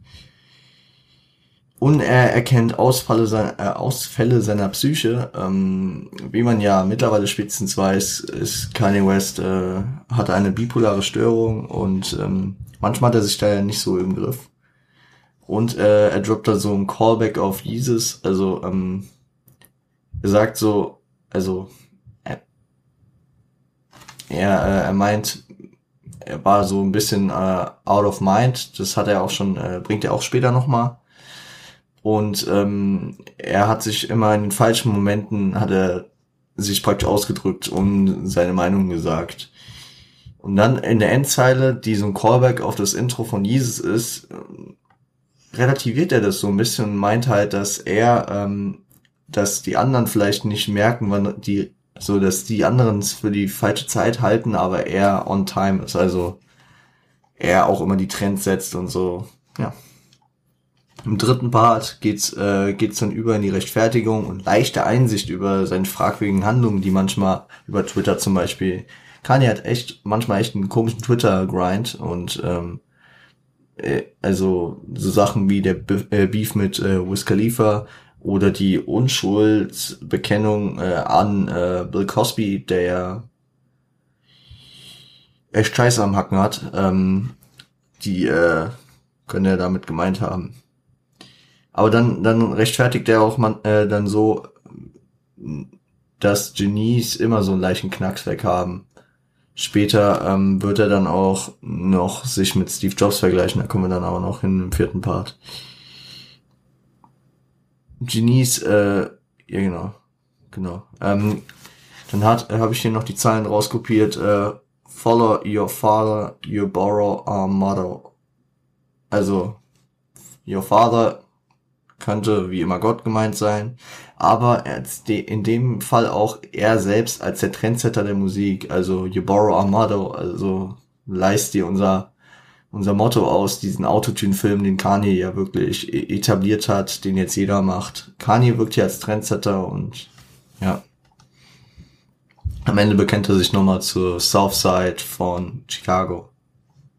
Und er erkennt Ausfälle, seiner, äh, Ausfälle seiner Psyche. Ähm, wie man ja mittlerweile spätestens weiß, ist Kanye West äh, hat eine bipolare Störung und ähm, manchmal hat er sich da ja nicht so im Griff. Und äh, er droppt da so ein Callback auf Jesus. Also ähm, er sagt so, also er, er, äh, er meint, er war so ein bisschen äh, out of mind. Das hat er auch schon, äh, bringt er auch später nochmal. Und ähm, er hat sich immer in den falschen Momenten, hat er sich praktisch ausgedrückt und seine Meinung gesagt. Und dann in der Endzeile, die so ein Callback auf das Intro von Jesus ist, relativiert er das so ein bisschen und meint halt, dass er ähm, dass die anderen vielleicht nicht merken, wann die, so dass die anderen es für die falsche Zeit halten, aber er on time ist. Also er auch immer die Trends setzt und so. Ja. Im dritten Part geht's äh, geht's dann über in die Rechtfertigung und leichte Einsicht über seine fragwürdigen Handlungen, die manchmal über Twitter zum Beispiel. Kanye hat echt manchmal echt einen komischen Twitter-Grind und ähm, äh, also so Sachen wie der äh, Beef mit äh, Wiz Khalifa oder die Unschuldsbekennung äh, an äh, Bill Cosby, der echt Scheiße am Hacken hat, ähm, die äh, können ja damit gemeint haben. Aber dann, dann rechtfertigt er auch man, äh, dann so, dass Genies immer so einen leichten Knacks weg haben. Später ähm, wird er dann auch noch sich mit Steve Jobs vergleichen, da kommen wir dann aber noch hin im vierten Part. Genies, äh, ja genau, genau. Ähm, dann hat, äh, habe ich hier noch die Zahlen rauskopiert. Äh, Follow your father, you borrow our motto. Also, your father könnte wie immer Gott gemeint sein, aber in dem Fall auch er selbst als der Trendsetter der Musik, also you borrow our motto, also leist dir unser unser Motto aus, diesen Autotune-Film, den Kanye ja wirklich e- etabliert hat, den jetzt jeder macht. Kanye wirkt hier als Trendsetter und ja. Am Ende bekennt er sich nochmal zur Southside von Chicago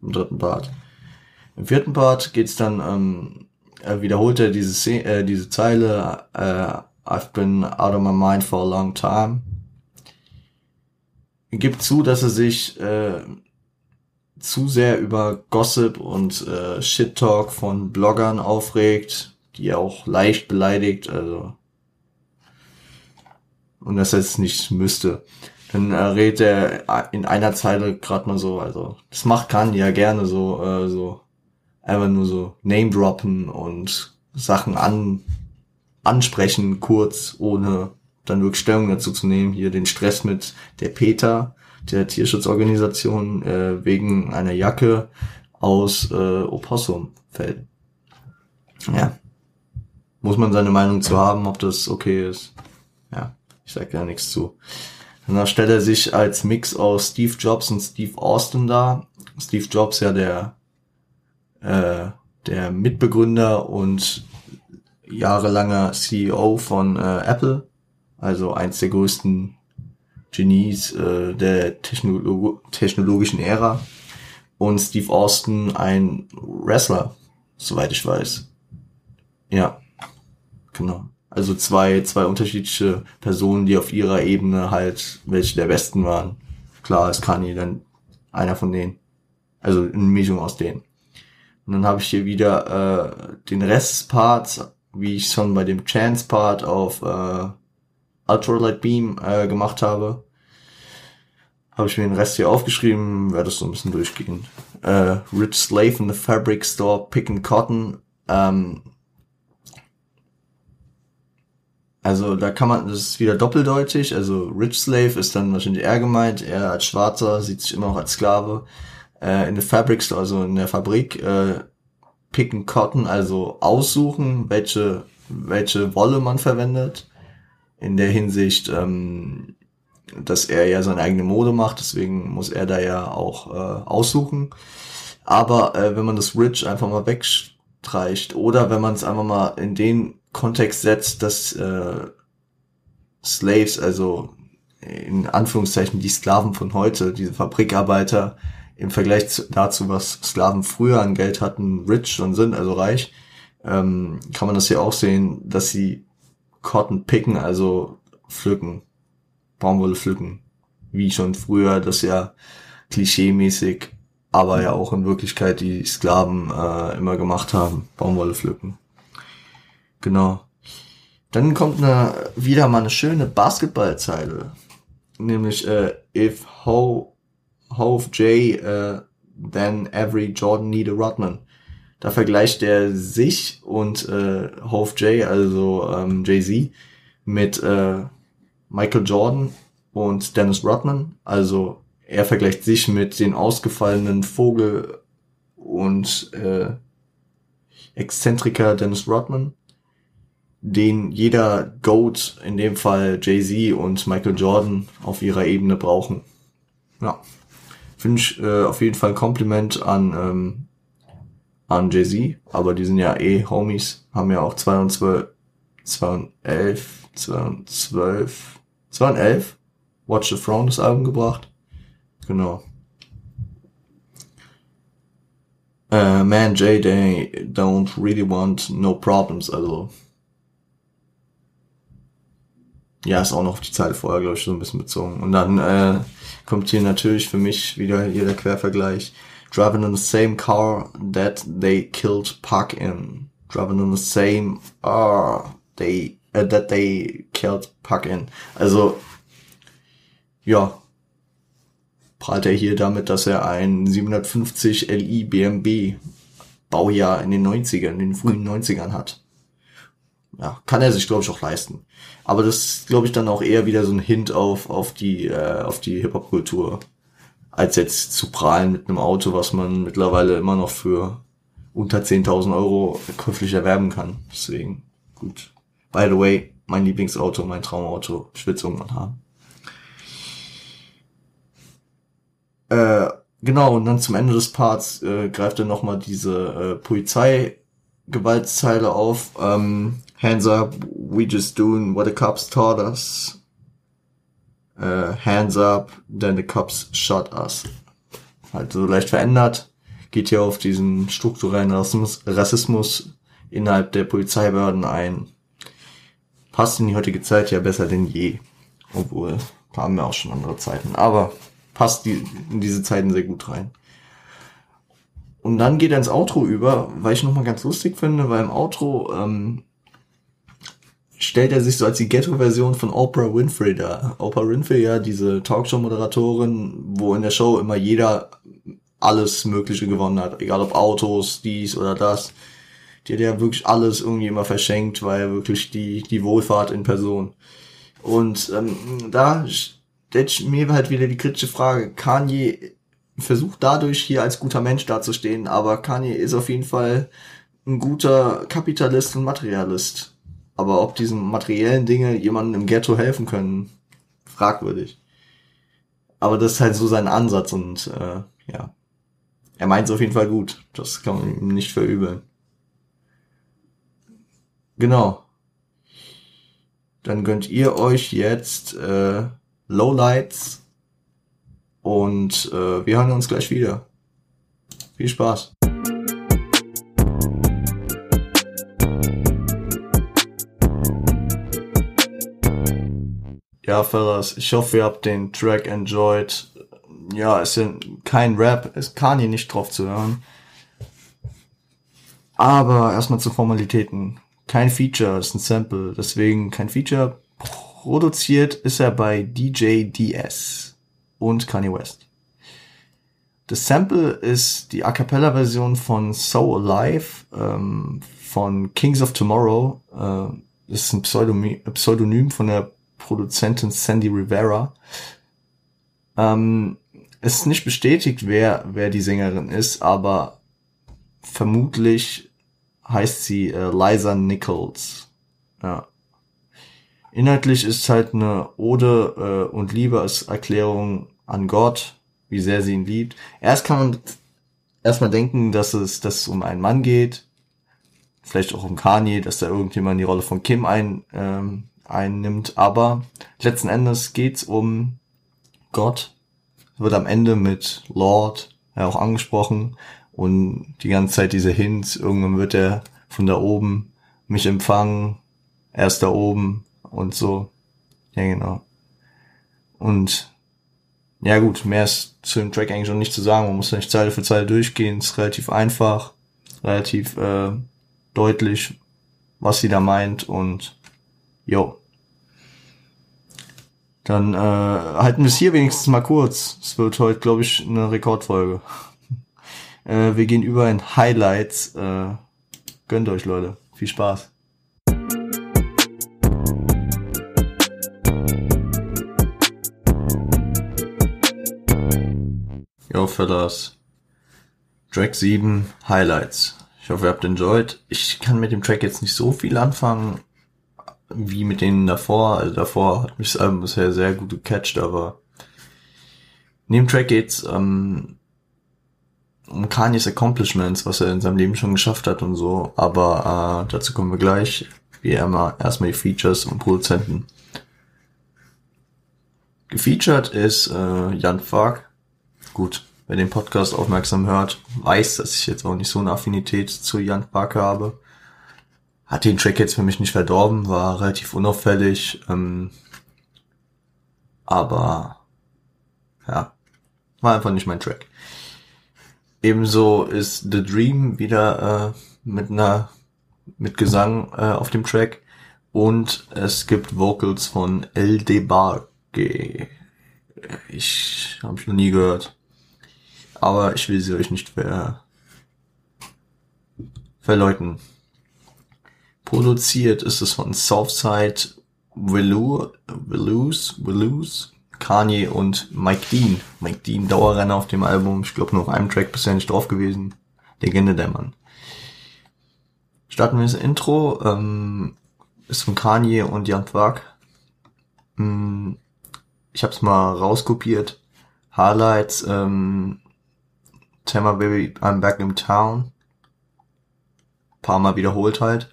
im dritten Part. Im vierten Part geht's dann ähm, äh, wiederholt er diese, Szene, äh, diese Zeile, äh, I've been out of my mind for a long time. Gibt zu, dass er sich äh, zu sehr über Gossip und äh, Shit-Talk von Bloggern aufregt, die er auch leicht beleidigt, also und das jetzt nicht müsste. Dann äh, redet er in einer Zeile gerade mal so, also das macht kann ja gerne so, äh, so einfach nur so Name droppen und Sachen an ansprechen, kurz, ohne dann wirklich Stellung dazu zu nehmen. Hier den Stress mit der Peter, der Tierschutzorganisation, äh, wegen einer Jacke aus äh, Opossumfell. Ja. Muss man seine Meinung zu haben, ob das okay ist. Ja, ich sag ja nichts zu. Danach stellt er sich als Mix aus Steve Jobs und Steve Austin dar. Steve Jobs ja der äh, der Mitbegründer und jahrelanger CEO von äh, Apple, also eins der größten Genies äh, der Technolo technologischen Ära. Und Steve Austin ein Wrestler, soweit ich weiß. Ja, genau. Also zwei, zwei unterschiedliche Personen, die auf ihrer Ebene halt welche der Besten waren. Klar ist Kanye dann einer von denen. Also eine Mischung aus denen. Und dann habe ich hier wieder äh, den Rest des wie ich schon bei dem Chance-Part auf äh, Ultralight Beam äh, gemacht habe. Habe ich mir den Rest hier aufgeschrieben, werde das so ein bisschen durchgehen. Äh, Rich Slave in the Fabric Store Picking Cotton. Ähm, also da kann man, das ist wieder doppeldeutig. Also Rich Slave ist dann wahrscheinlich eher gemeint. Er als Schwarzer sieht sich immer noch als Sklave äh, in the Fabric Store, also in der Fabrik, äh, picken Cotton, also aussuchen, welche, welche Wolle man verwendet. In der Hinsicht, ähm, dass er ja seine eigene Mode macht, deswegen muss er da ja auch äh, aussuchen. Aber äh, wenn man das Rich einfach mal wegstreicht oder wenn man es einfach mal in den Kontext setzt, dass äh, Slaves, also in Anführungszeichen die Sklaven von heute, diese Fabrikarbeiter, im Vergleich zu, dazu, was Sklaven früher an Geld hatten, rich und sind, also reich, ähm, kann man das hier auch sehen, dass sie Cotton picken, also pflücken, Baumwolle pflücken, wie schon früher, das ja klischeemäßig, aber ja auch in Wirklichkeit die Sklaven äh, immer gemacht haben, Baumwolle pflücken. Genau. Dann kommt eine, wieder mal eine schöne Basketballzeile, nämlich äh, if Ho Hove J, uh, then every Jordan need a Rodman. Da vergleicht er sich und äh, Hove J, also ähm, Jay-Z, mit äh, Michael Jordan und Dennis Rodman. Also er vergleicht sich mit den ausgefallenen Vogel und äh, Exzentriker Dennis Rodman, den jeder Goat, in dem Fall Jay-Z und Michael Jordan, auf ihrer Ebene brauchen. Ja. Finde ich äh, auf jeden Fall ein Kompliment an, ähm, an Jay-Z, aber die sind ja eh Homies, haben ja auch 2 und 12, 2 und 11, 2 und 12, 2 und 11 Watch the Throne das Album gebracht. Genau. Uh, man, Jay, they don't really want no problems, also. Ja, ist auch noch auf die Zeit vorher, glaube ich, so ein bisschen bezogen. Und dann, äh, kommt hier natürlich für mich wieder hier der Quervergleich. Driving in the same car that they killed Park in. Driving in the same car they, uh, that they killed Park in. Also, ja, prahlt er hier damit, dass er ein 750 Li BMW Baujahr in den 90ern, in den frühen 90ern hat. Ja, kann er sich, glaube ich, auch leisten. Aber das glaube ich, dann auch eher wieder so ein Hint auf, auf die, äh, auf die Hip-Hop-Kultur. Als jetzt zu prahlen mit einem Auto, was man mittlerweile immer noch für unter 10.000 Euro käuflich erwerben kann. Deswegen, gut. By the way, mein Lieblingsauto, mein Traumauto, ich will es irgendwann haben. Äh, genau, und dann zum Ende des Parts äh, greift er nochmal diese äh, Polizei-Gewaltzeile auf. Ähm, hands up, we just doing what the cops taught us. Uh, hands up, then the cops shot us. Halt so leicht verändert. Geht hier auf diesen strukturellen Rassismus, Rassismus innerhalb der Polizeibehörden ein. Passt in die heutige Zeit ja besser denn je. Obwohl, da haben wir auch schon andere Zeiten. Aber passt die, in diese Zeiten sehr gut rein. Und dann geht er ins Outro über, weil ich nochmal ganz lustig finde, weil im Outro ähm, stellt er sich so als die Ghetto-Version von Oprah Winfrey dar. Oprah Winfrey, ja, diese Talkshow-Moderatorin, wo in der Show immer jeder alles Mögliche gewonnen hat. Egal ob Autos, dies oder das. Die hat ja wirklich alles irgendwie immer verschenkt, weil wirklich die, die Wohlfahrt in Person. Und ähm, da stellt mir halt wieder die kritische Frage, Kanye versucht dadurch hier als guter Mensch dazustehen, aber Kanye ist auf jeden Fall ein guter Kapitalist und Materialist. Aber ob diesen materiellen Dinge jemandem im Ghetto helfen können, fragwürdig. Aber das ist halt so sein Ansatz und äh, ja. Er meint es auf jeden Fall gut. Das kann man ihm nicht verübeln. Genau. Dann gönnt ihr euch jetzt äh, Lowlights und äh, wir hören uns gleich wieder. Viel Spaß. Ja, Fellas, ich hoffe, ihr habt den Track enjoyed. Ja, es ist kein Rap, es kann hier nicht drauf zu hören. Aber erstmal zu Formalitäten. Kein Feature, ist ein Sample, deswegen kein Feature. Produziert ist er bei DJ DS und Kanye West. Das Sample ist die A Cappella Version von So Alive ähm, von Kings of Tomorrow. Äh, das ist ein Pseudonym, Pseudonym von der Produzentin Sandy Rivera. Ähm, es ist nicht bestätigt, wer, wer die Sängerin ist, aber vermutlich heißt sie äh, Liza Nichols. Ja. Inhaltlich ist halt eine Ode äh, und Liebe als Erklärung an Gott, wie sehr sie ihn liebt. Erst kann man erstmal denken, dass es, dass es um einen Mann geht, vielleicht auch um Kanye, dass da irgendjemand die Rolle von Kim ein, ähm, einnimmt. Aber letzten Endes geht's um Gott. Wird am Ende mit Lord ja auch angesprochen und die ganze Zeit diese Hints. Irgendwann wird er von da oben mich empfangen. Er ist da oben und so. Ja, genau. Und ja gut, mehr ist zu dem Track eigentlich schon nicht zu sagen. Man muss nicht Zeile für Zeile durchgehen. Ist relativ einfach, relativ äh, deutlich, was sie da meint und jo. Dann äh, halten wir es hier wenigstens mal kurz. Es wird heute, glaube ich, eine Rekordfolge. <laughs> äh, wir gehen über in Highlights. Äh, gönnt euch, Leute. Viel Spaß. Yo, Fellas. Track 7, Highlights. Ich hoffe, ihr habt enjoyed. Ich kann mit dem Track jetzt nicht so viel anfangen wie mit denen davor. Also davor hat mich das Album bisher sehr gut gecatcht, aber neben Track geht's ähm, um Kanye's Accomplishments, was er in seinem Leben schon geschafft hat und so. Aber äh, dazu kommen wir gleich. Wie immer erstmal die Features und Produzenten. Gefeatured ist äh, Jan Fark. Gut, wer den Podcast aufmerksam hört, weiß, dass ich jetzt auch nicht so eine Affinität zu Jan Fark habe hat den Track jetzt für mich nicht verdorben, war relativ unauffällig, ähm, aber ja, war einfach nicht mein Track. Ebenso ist The Dream wieder äh, mit einer mit Gesang äh, auf dem Track und es gibt Vocals von El Debarge. Ich habe ich noch nie gehört, aber ich will sie euch nicht ver verleuten. Produziert ist es von Southside, Willous, Willous, Willous, Kanye und Mike Dean. Mike Dean, Dauerrenner auf dem Album. Ich glaube nur auf einem Track bisher nicht drauf gewesen. Legende der Mann. Starten wir das Intro. Ähm, ist von Kanye und Jan Twark. Hm, ich habe es mal rauskopiert. Highlights. Ähm, Tell my baby I'm back in town. Paar Mal wiederholt halt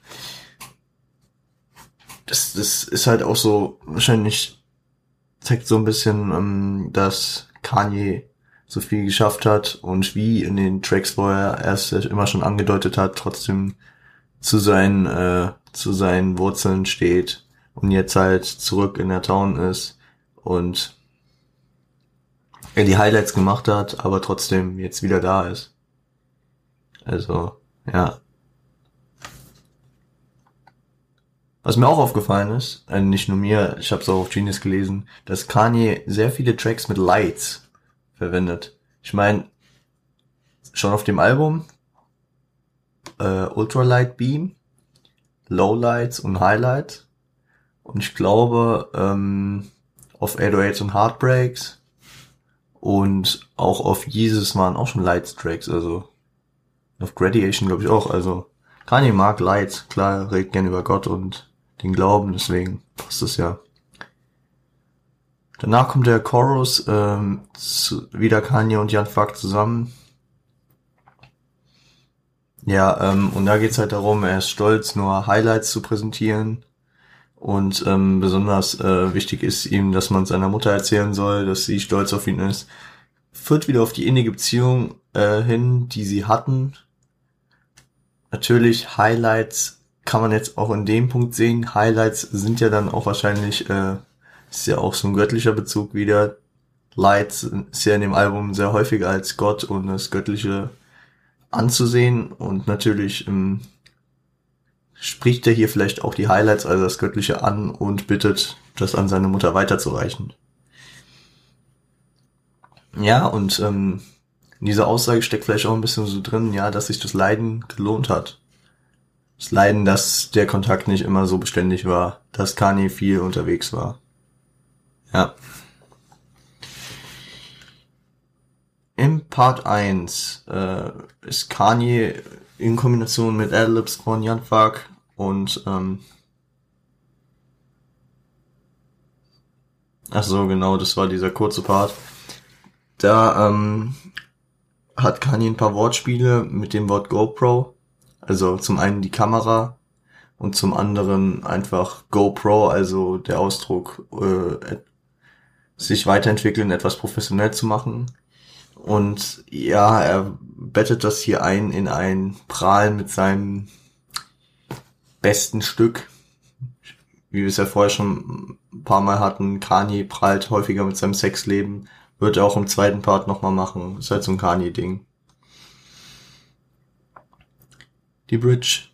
das, das ist halt auch so, wahrscheinlich zeigt so ein bisschen, ähm, dass Kanye so viel geschafft hat und wie in den Tracks, wo er erst immer schon angedeutet hat, trotzdem zu seinen, äh, zu seinen Wurzeln steht und jetzt halt zurück in der Town ist und er die Highlights gemacht hat, aber trotzdem jetzt wieder da ist. Also, ja. Was mir auch aufgefallen ist, äh, nicht nur mir, ich habe es auch auf Genius gelesen, dass Kanye sehr viele Tracks mit Lights verwendet. Ich meine, schon auf dem Album äh, Ultralight Beam, Lowlights und Highlights. Und ich glaube, ähm, auf 808s und Heartbreaks und auch auf Jesus waren auch schon Lights Tracks, also auf Gradiation glaube ich auch, also Kanye mag Lights, klar, redet gern über Gott und den Glauben, deswegen passt es ja. Danach kommt der Chorus, ähm, zu, wieder Kanye und Jan Fuck zusammen. Ja, ähm, und da geht's halt darum, er ist stolz, nur Highlights zu präsentieren. Und ähm, besonders äh, wichtig ist ihm, dass man seiner Mutter erzählen soll, dass sie stolz auf ihn ist. Führt wieder auf die innige Beziehung äh, hin, die sie hatten. Natürlich, Highlights kann man jetzt auch in dem Punkt sehen. Highlights sind ja dann auch wahrscheinlich, äh, ist ja auch so ein göttlicher Bezug wieder. Lights ist ja in dem Album sehr häufig als Gott und das Göttliche anzusehen und natürlich ähm, spricht er hier vielleicht auch die Highlights, also das Göttliche an und bittet, das an seine Mutter weiterzureichen. Ja, und ähm, in dieser Aussage steckt vielleicht auch ein bisschen so drin, ja, dass sich das Leiden gelohnt hat. Das Leiden, dass der Kontakt nicht immer so beständig war, dass Kanye viel unterwegs war. Ja. Im Part 1 äh, ist Kanye in Kombination mit Adlibs von Jan Fark und ähm, Ach so, genau, das war dieser kurze Part. Da ähm, hat Kanye ein paar Wortspiele mit dem Wort GoPro. Also zum einen die Kamera und zum anderen einfach GoPro, also der Ausdruck, äh, sich weiterentwickeln, etwas professionell zu machen. Und ja, er bettet das hier ein in ein Prahlen mit seinem besten Stück. Wie wir es ja vorher schon ein paar Mal hatten, Kanye prahlt häufiger mit seinem Sexleben. Wird er auch im zweiten Part nochmal machen. Ist halt so ein Kanye-Ding. Die Bridge.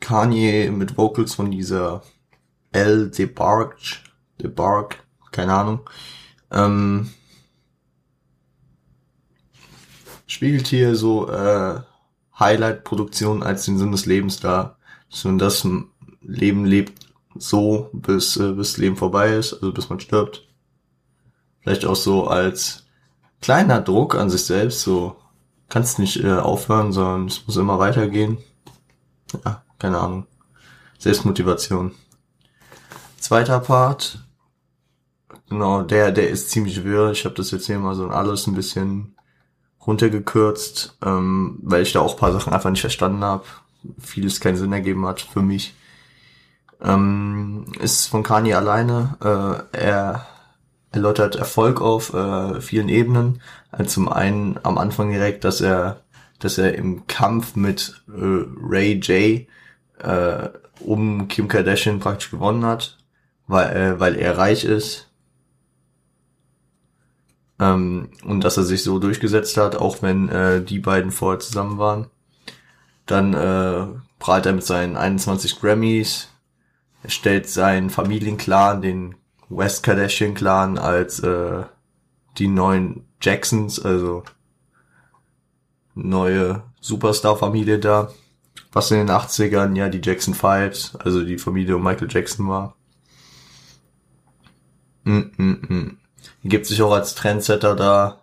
Kanye mit Vocals von dieser L. DeBarge. DeBarge. Keine Ahnung. Ähm, spiegelt hier so äh, Highlight-Produktion als den Sinn des Lebens dar. Dass man das Leben lebt so, bis, äh, bis Leben vorbei ist, also bis man stirbt. Vielleicht auch so als kleiner Druck an sich selbst, so kannst nicht äh, aufhören, sondern es muss immer weitergehen. Ja, keine Ahnung. Selbstmotivation. Zweiter Part. Genau, der, der ist ziemlich wirr. Ich habe das jetzt hier mal so alles ein bisschen runtergekürzt, ähm, weil ich da auch paar Sachen einfach nicht verstanden habe. Vieles keinen Sinn ergeben hat für mich. Ähm, ist von Kanye alleine. Äh, er erläutert Erfolg auf äh, vielen Ebenen. Also zum einen am Anfang direkt, dass er, dass er im Kampf mit äh, Ray J äh, um Kim Kardashian praktisch gewonnen hat, weil, äh, weil er reich ist ähm, und dass er sich so durchgesetzt hat, auch wenn äh, die beiden vorher zusammen waren. Dann äh, prahlt er mit seinen 21 Grammys. Er stellt seinen Familienclan, den West Kardashian Clan, als äh, die neuen Jacksons, also neue Superstar-Familie da. Was in den 80ern ja die Jackson Fives, also die Familie um Michael Jackson war. Mm -mm -mm gibt sich auch als Trendsetter da.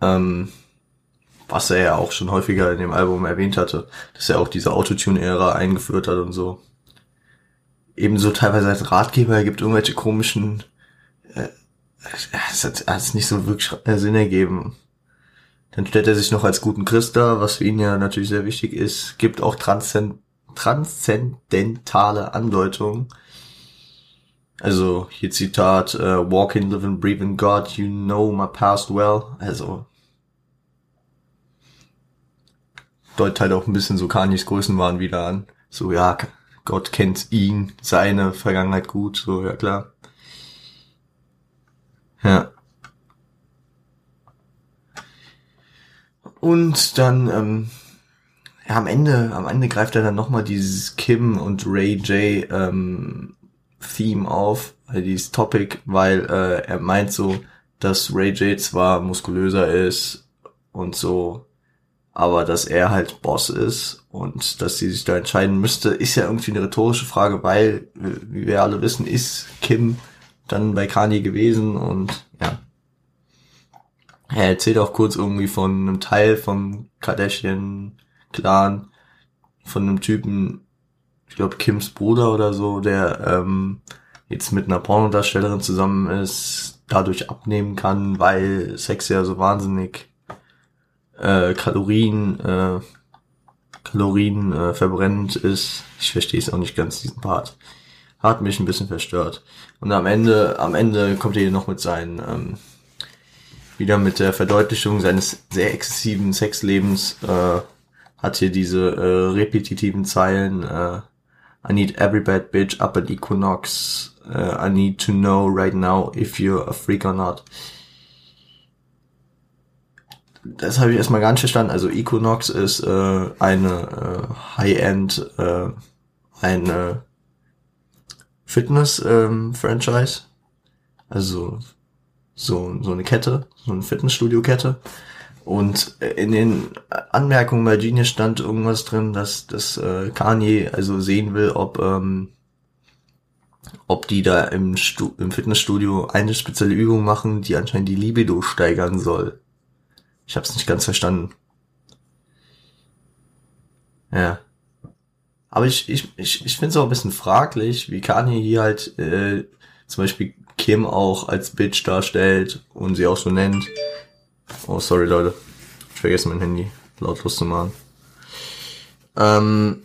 Ähm, was er ja auch schon häufiger in dem Album erwähnt hatte, dass er auch diese Autotune-Ära eingeführt hat und so. Ebenso teilweise als Ratgeber, er gibt irgendwelche komischen, äh, es hat alles nicht so wirklich Sinn ergeben. Dann stellt er sich noch als guten Christ dar, was für ihn ja natürlich sehr wichtig ist, gibt auch transzend transzendentale Andeutungen also hier Zitat, uh, walk in, live and breathe in God, you know my past well. Also deutet halt auch ein bisschen so Kanyes Größenwahn wieder an. So, ja, Gott kennt ihn, seine Vergangenheit gut, so, ja klar. Ja. Und dann, ähm, ja, am Ende, am Ende greift er dann nochmal dieses Kim und Ray J ähm, Theme auf, äh, dieses Topic, weil äh, er meint so, dass Ray J zwar muskulöser ist und so, aber dass er halt Boss ist und dass sie sich da entscheiden müsste, ist ja irgendwie eine rhetorische Frage, weil, wie wir alle wissen, ist Kim dann bei Kanye gewesen und ja. Er erzählt auch kurz irgendwie von einem Teil vom Kardashian-Clan, von einem Typen, ich glaube Kims Bruder oder so, der ähm, jetzt mit einer Pornodarstellerin zusammen ist, dadurch abnehmen kann, weil Sex ja so wahnsinnig äh, Kalorien, äh, Kalorien äh, verbrennend ist. Ich verstehe es auch nicht ganz, diesen Part. Hat mich ein bisschen verstört. Und am Ende, am Ende kommt er hier noch mit seinen, ähm, wieder mit der Verdeutlichung seines sehr exzessiven Sexlebens, äh, hat hier diese äh, repetitiven Zeilen, äh, I need every bad bitch up at Equinox, uh, I need to know right now if you're a freak or not das habe ich erstmal gar nicht verstanden. Also Equinox ist äh, eine äh, High-End, äh, eine Fitness-Franchise. Ähm, also so, so eine Kette, so eine Fitnessstudio-Kette. Und in den Anmerkungen bei Genius stand irgendwas drin, dass, dass äh, Kanye also sehen will, ob, ähm, ob die da im, Stu im Fitnessstudio eine spezielle Übung machen, die anscheinend die Libido steigern soll. Ich habe es nicht ganz verstanden. Ja. Aber ich, ich, ich, ich finde es auch ein bisschen fraglich, wie Kanye hier halt äh, zum Beispiel Kim auch als Bitch darstellt und sie auch so nennt. Oh, sorry Leute. Ich vergesse mein Handy lautlos zu machen. Ähm,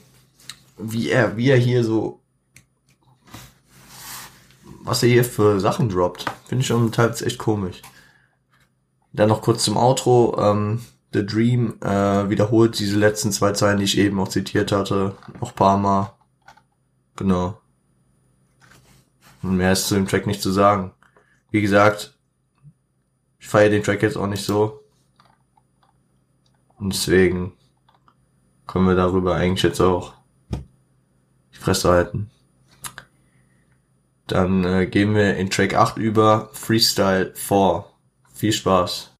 wie er, wie er hier so, was er hier für Sachen droppt, finde ich schon teils echt komisch. Dann noch kurz zum Outro. Ähm, The Dream äh, wiederholt diese letzten zwei Zeilen, die ich eben auch zitiert hatte, noch paar Mal. Genau. Und mehr ist zu dem Track nicht zu sagen. Wie gesagt, ich feiere den Track jetzt auch nicht so. Und deswegen können wir darüber eigentlich jetzt auch die Fresse halten. Dann äh, gehen wir in Track 8 über Freestyle 4. Viel Spaß.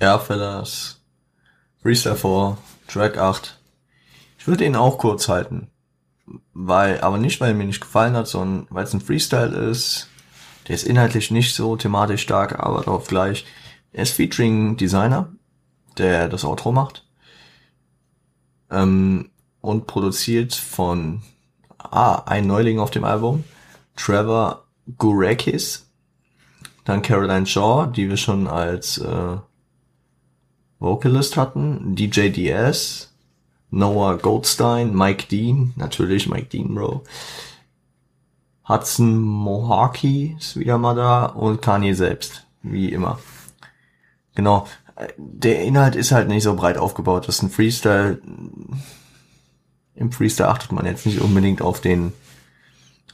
Ja, Fellas. Freestyle 4, Track 8. Ich würde ihn auch kurz halten. Weil, aber nicht, weil er mir nicht gefallen hat, sondern weil es ein Freestyle ist. Der ist inhaltlich nicht so thematisch stark, aber darauf gleich. Er ist featuring Designer, der das Outro macht. Ähm, und produziert von ah, ein Neuling auf dem Album, Trevor Gurekis, dann Caroline Shaw, die wir schon als äh, Vocalist hatten, DJ DS, Noah Goldstein, Mike Dean, natürlich Mike Dean, Bro, Hudson Mohawkey ist wieder mal da und Kanye selbst, wie immer. Genau, der Inhalt ist halt nicht so breit aufgebaut, das ist ein Freestyle, im Freestyle achtet man jetzt nicht unbedingt auf den,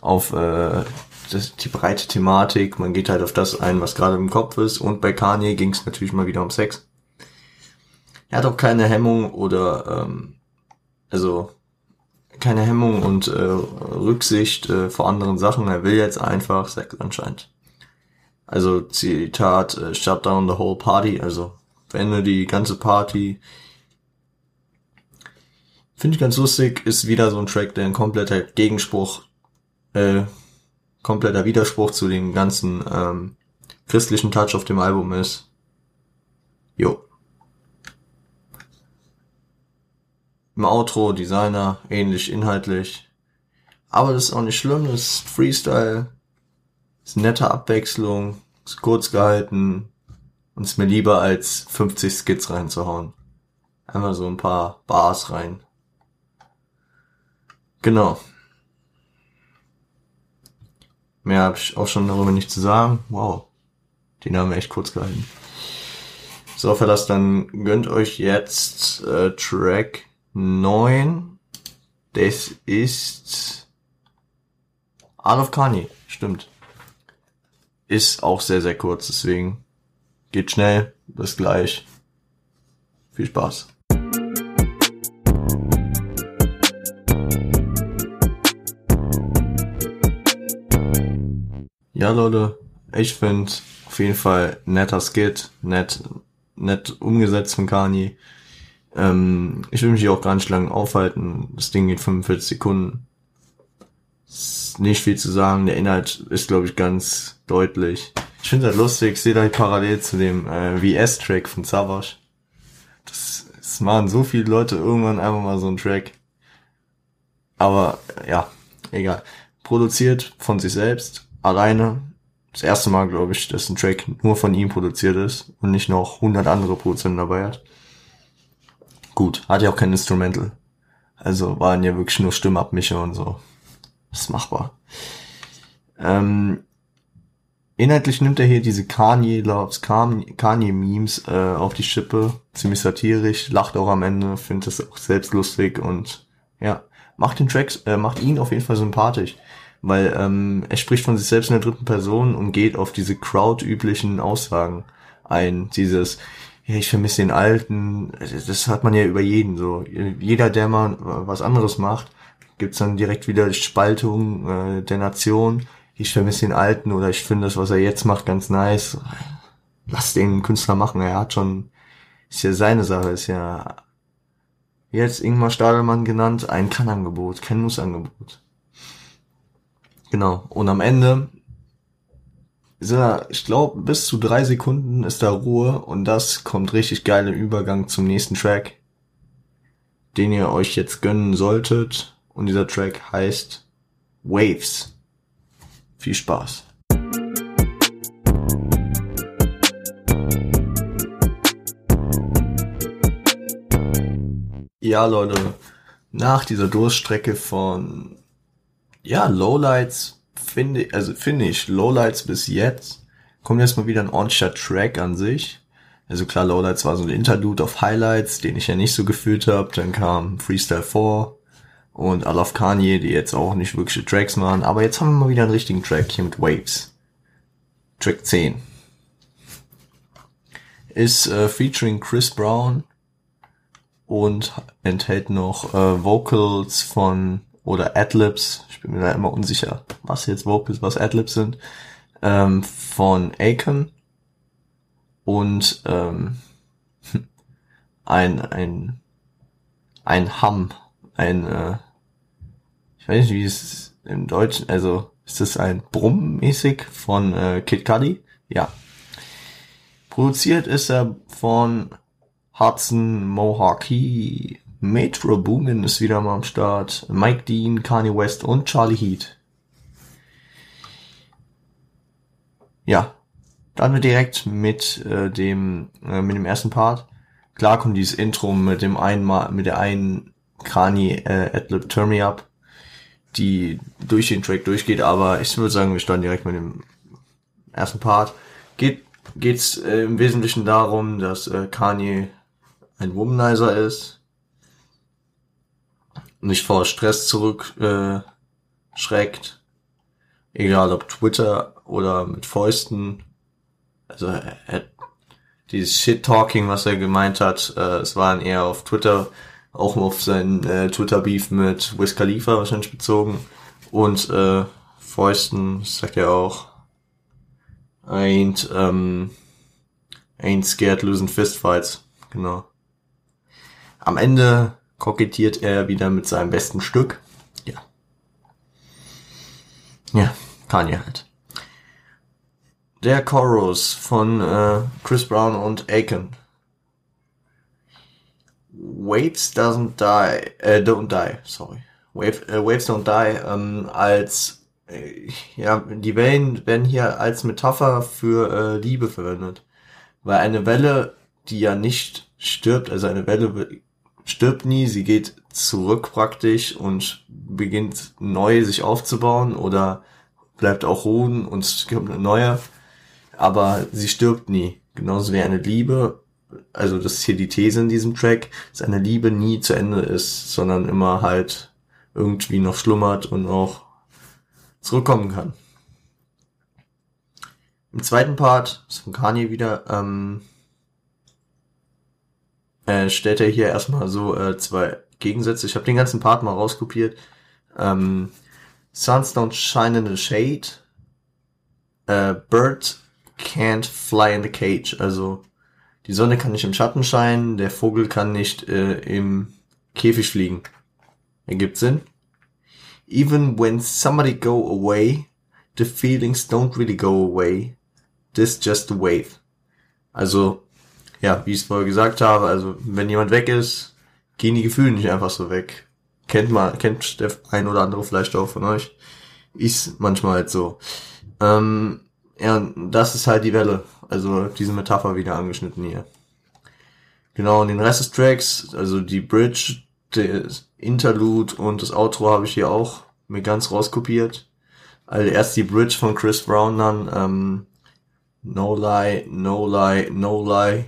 auf äh, das, die breite Thematik. Man geht halt auf das ein, was gerade im Kopf ist. Und bei Kanye ging es natürlich mal wieder um Sex. Er hat auch keine Hemmung oder ähm, also keine Hemmung und äh, Rücksicht äh, vor anderen Sachen. Er will jetzt einfach Sex anscheinend. Also Zitat, äh, shut down the whole party, also beende die ganze Party, Finde ich ganz lustig, ist wieder so ein Track, der ein kompletter Gegenspruch, äh, kompletter Widerspruch zu dem ganzen ähm, christlichen Touch auf dem Album ist. Jo. Im Outro, Designer, ähnlich inhaltlich. Aber das ist auch nicht schlimm, das ist Freestyle, ist nette Abwechslung, ist kurz gehalten und ist mir lieber als 50 Skits reinzuhauen. Einmal so ein paar Bars rein. Genau. mehr habe ich auch schon darüber nicht zu sagen. Wow, den haben wir echt kurz gehalten. So, Fellas, dann gönnt euch jetzt äh, Track 9. Das ist Art of Kanye, stimmt. Ist auch sehr, sehr kurz, deswegen geht schnell, bis gleich. Viel Spaß. Ja, Leute, ich finde auf jeden Fall netter Skit, nett, nett umgesetzt von Kanye. Ähm, ich will mich hier auch gar nicht lange aufhalten. Das Ding geht 45 Sekunden. Ist nicht viel zu sagen. Der Inhalt ist, glaube ich, ganz deutlich. Ich finde das lustig. Ich sehe da parallel zu dem äh, VS-Track von Savage. Das, das machen so viele Leute irgendwann einfach mal so einen Track. Aber ja, egal. Produziert von sich selbst, alleine. Das erste Mal, glaube ich, dass ein Track nur von ihm produziert ist und nicht noch 100 andere Produzenten dabei hat. Gut, hat ja auch kein Instrumental. Also waren ja wirklich nur Stimmabmischer und so. Das ist machbar. Ähm, inhaltlich nimmt er hier diese Kanye Loves Kanye Memes äh, auf die Schippe. Ziemlich satirisch, lacht auch am Ende, findet es auch selbst lustig und ja, macht den Track, äh, macht ihn auf jeden Fall sympathisch weil ähm, er spricht von sich selbst in der dritten Person und geht auf diese Crowd-üblichen Aussagen ein. Dieses, ja, ich vermisse den Alten, das hat man ja über jeden so. Jeder, der mal was anderes macht, gibt's dann direkt wieder Spaltung äh, der Nation. Ich vermisse den Alten oder ich finde das, was er jetzt macht, ganz nice. Lass den Künstler machen, er hat schon, ist ja seine Sache, ist ja jetzt Ingmar Stadelmann genannt, ein Kann-Angebot, kein Muss-Angebot. Genau. Und am Ende sind da, ich glaube, bis zu drei Sekunden ist da Ruhe und das kommt richtig geil im Übergang zum nächsten Track, den ihr euch jetzt gönnen solltet. Und dieser Track heißt Waves. Viel Spaß. Ja, Leute, nach dieser Durststrecke von ja, Lowlights finde, also finde ich, Lowlights bis jetzt kommt jetzt mal wieder ein ordentlicher Track an sich. Also klar, Lowlights war so ein Interlude auf Highlights, den ich ja nicht so gefühlt habe. Dann kam Freestyle 4 und Love Kanye, die jetzt auch nicht wirkliche Tracks machen. Aber jetzt haben wir mal wieder einen richtigen Track hier mit Waves. Track 10. Ist äh, featuring Chris Brown und enthält noch äh, Vocals von oder Adlibs, ich bin mir da immer unsicher, was jetzt Vocals, was Adlibs sind, ähm, von Aiken und ähm, <laughs> ein ein ein Hum, ein äh, ich weiß nicht, wie es im Deutschen, also ist das ein Brumm mäßig von äh, Kid Cudi? Ja. Produziert ist er von Hudson Mohawkee Metro Boomin ist wieder mal am Start. Mike Dean, Kanye West und Charlie Heat. Ja, dann wir direkt mit äh, dem äh, mit dem ersten Part. Klar kommt dieses Intro mit dem einen Mal, mit der einen Kanye äh, Adlib Turn Me Up, die durch den Track durchgeht, aber ich würde sagen, wir starten direkt mit dem ersten Part. Geht geht's äh, im Wesentlichen darum, dass äh, Kanye ein Womanizer ist, nicht vor Stress zurückschreckt. Äh, Egal ob Twitter oder mit Fäusten. Also er, dieses Shit-Talking, was er gemeint hat, äh, es waren eher auf Twitter, auch auf seinen äh, Twitter-Beef mit Wiz Khalifa wahrscheinlich bezogen. Und äh, Fäusten, sagt er auch, ain't, ähm, ain't scared losing fistfights. Genau. Am Ende kokettiert er wieder mit seinem besten Stück. Ja. Ja, Kanye halt. Der Chorus von äh, Chris Brown und Aiken. Waves doesn't die, äh, don't die, sorry. Wave, äh, Waves don't die, ähm, als, äh, ja, die Wellen werden hier als Metapher für äh, Liebe verwendet. Weil eine Welle, die ja nicht stirbt, also eine Welle stirbt nie, sie geht zurück praktisch und beginnt neu sich aufzubauen oder bleibt auch ruhen und es kommt eine neue. Aber sie stirbt nie. Genauso wie eine Liebe, also das ist hier die These in diesem Track, dass eine Liebe nie zu Ende ist, sondern immer halt irgendwie noch schlummert und auch zurückkommen kann. Im zweiten Part, ist von Kanye wieder, ähm, äh, stellt er hier erstmal so äh, zwei Gegensätze. Ich habe den ganzen Part mal rauskopiert. Ähm, Suns don't shine in the shade. Äh, bird can't fly in the cage. Also die Sonne kann nicht im Schatten scheinen, der Vogel kann nicht äh, im Käfig fliegen. Ergibt Sinn? Even when somebody go away, the feelings don't really go away. This just a wave. Also, ja, wie ich es vorher gesagt habe, also wenn jemand weg ist, gehen die Gefühle nicht einfach so weg. Kennt man, kennt der ein oder andere vielleicht auch von euch. Ist manchmal halt so. Ähm, ja, das ist halt die Welle. Also diese Metapher wieder angeschnitten hier. Genau, und den Rest des Tracks, also die Bridge, das Interlude und das Outro habe ich hier auch mir ganz rauskopiert. Also erst die Bridge von Chris Brown dann, ähm, No lie, no lie, no lie.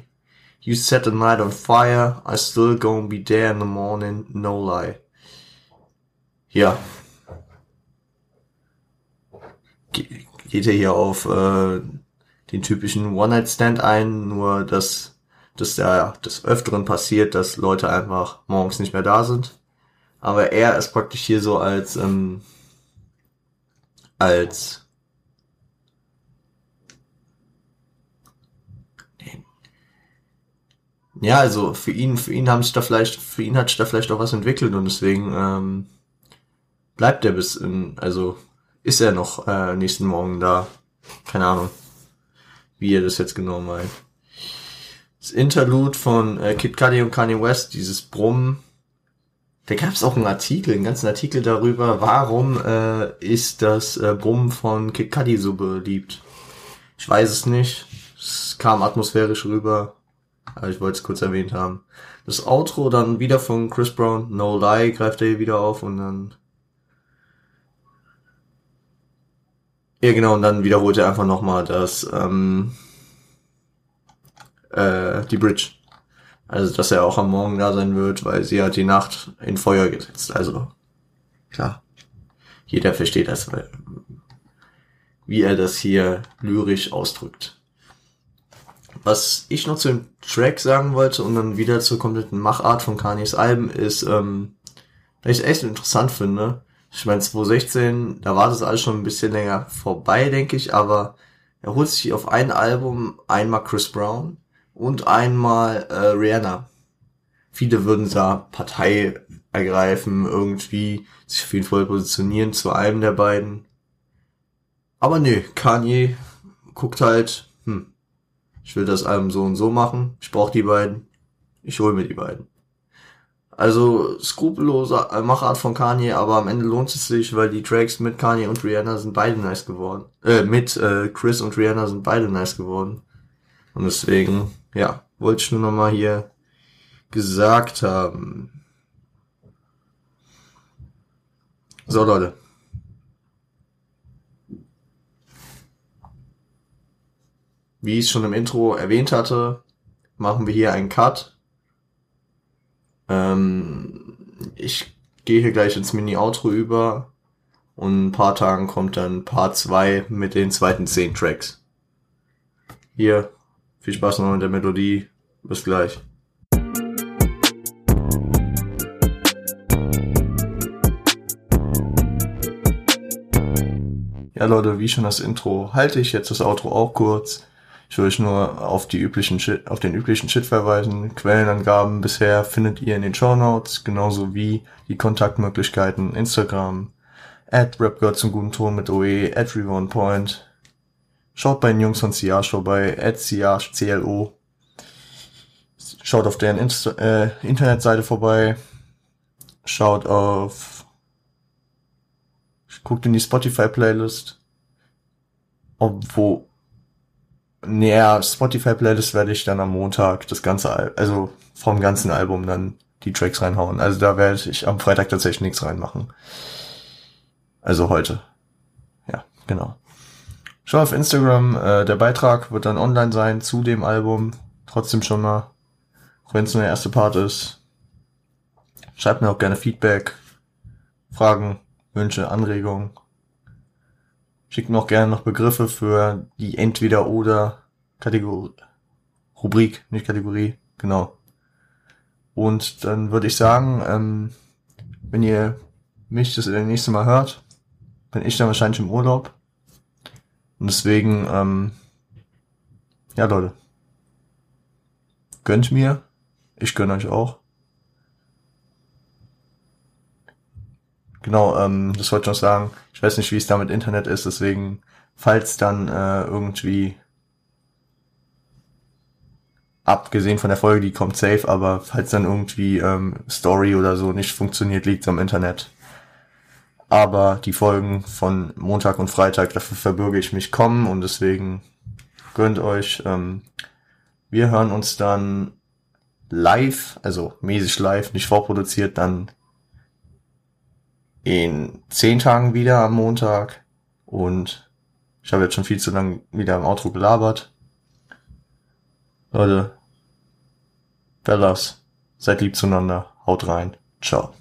You set the night on fire, I still gonna be there in the morning, no lie. Ja. Ge geht er hier auf äh, den typischen One-Night-Stand ein, nur dass dass da des Öfteren passiert, dass Leute einfach morgens nicht mehr da sind. Aber er ist praktisch hier so als ähm, als ja, also für ihn, für ihn haben sich da vielleicht, für ihn hat sich da vielleicht auch was entwickelt und deswegen ähm, bleibt er bis in, also ist er noch äh, nächsten Morgen da. Keine Ahnung, wie er das jetzt genau meint. Das Interlude von äh, Kid Cudi und Kanye West, dieses Brummen, da gab es auch einen Artikel, einen ganzen Artikel darüber, warum äh, ist das äh, Brummen von Kid Cudi so beliebt. Ich weiß es nicht. Es kam atmosphärisch rüber. Aber ich wollte es kurz erwähnt haben. Das Outro dann wieder von Chris Brown, No Lie, greift er hier wieder auf und dann. Ja, genau, und dann wiederholt er einfach nochmal das, ähm, äh, die Bridge. Also, dass er auch am Morgen da sein wird, weil sie hat die Nacht in Feuer gesetzt. Also, klar. Jeder versteht das, wie er das hier lyrisch ausdrückt. Was ich noch zu dem Track sagen wollte und dann wieder zur kompletten Machart von Kanyes Alben ist, ähm, dass ich echt interessant finde. Ich meine, 2016, da war das alles schon ein bisschen länger vorbei, denke ich, aber er holt sich auf ein Album einmal Chris Brown und einmal äh, Rihanna. Viele würden da Partei ergreifen, irgendwie sich auf jeden Fall positionieren zu einem der beiden. Aber nee, Kanye guckt halt, ich will das Album so und so machen, ich brauche die beiden, ich hole mir die beiden. Also skrupellose Machart von Kanye, aber am Ende lohnt es sich, weil die Tracks mit Kanye und Rihanna sind beide nice geworden. Äh, mit äh, Chris und Rihanna sind beide nice geworden. Und deswegen, ja, wollte ich nur nochmal hier gesagt haben. So Leute, Wie ich schon im Intro erwähnt hatte, machen wir hier einen Cut. Ähm, ich gehe hier gleich ins Mini-Outro über und in ein paar Tagen kommt dann Part 2 mit den zweiten 10 Tracks. Hier, viel Spaß noch mit der Melodie. Bis gleich. Ja Leute, wie schon das Intro, halte ich jetzt das Outro auch kurz. Ich will euch nur auf die üblichen Shit, auf den üblichen Shit verweisen. Quellenangaben bisher findet ihr in den Show Notes, genauso wie die Kontaktmöglichkeiten Instagram, at rapgirl zum guten Ton mit OE, at Point. Schaut bei den Jungs von Siage vorbei, at Siage, CLO. Schaut auf deren Insta äh, Internetseite vorbei. Schaut auf, guckt in die Spotify-Playlist. Obwohl, naja, Spotify-Playlist werde ich dann am Montag das ganze, Al also vom ganzen Album dann die Tracks reinhauen. Also da werde ich am Freitag tatsächlich nichts reinmachen. Also heute. Ja, genau. Genau. Schau auf Instagram, äh, der Beitrag wird dann online sein zu dem Album. Trotzdem schon mal, auch wenn es nur der erste Part ist. Schreibt mir auch gerne Feedback, Fragen, Wünsche, Anregungen. Schickt mir auch gerne noch Begriffe für die Entweder-Oder Kategorie, Rubrik, nicht Kategorie, genau. Und dann würde ich sagen, ähm, wenn ihr mich das nächste Mal hört, bin ich dann wahrscheinlich im Urlaub. Und deswegen, ähm, ja Leute, gönnt mir, ich gönn euch auch. Genau, ähm, das wollte ich noch sagen. Ich weiß nicht, wie es da mit Internet ist, deswegen, falls dann äh, irgendwie abgesehen von der Folge, die kommt safe, aber falls dann irgendwie ähm, Story oder so nicht funktioniert, liegt am Internet. Aber die Folgen von Montag und Freitag, dafür verbürge ich mich kommen und deswegen gönnt euch. Ähm, wir hören uns dann live, also mäßig live, nicht vorproduziert, dann in zehn Tagen wieder am Montag. Und ich habe jetzt schon viel zu lang wieder im Outro gelabert. Leute, Bellas, seid lieb zueinander, haut rein, ciao.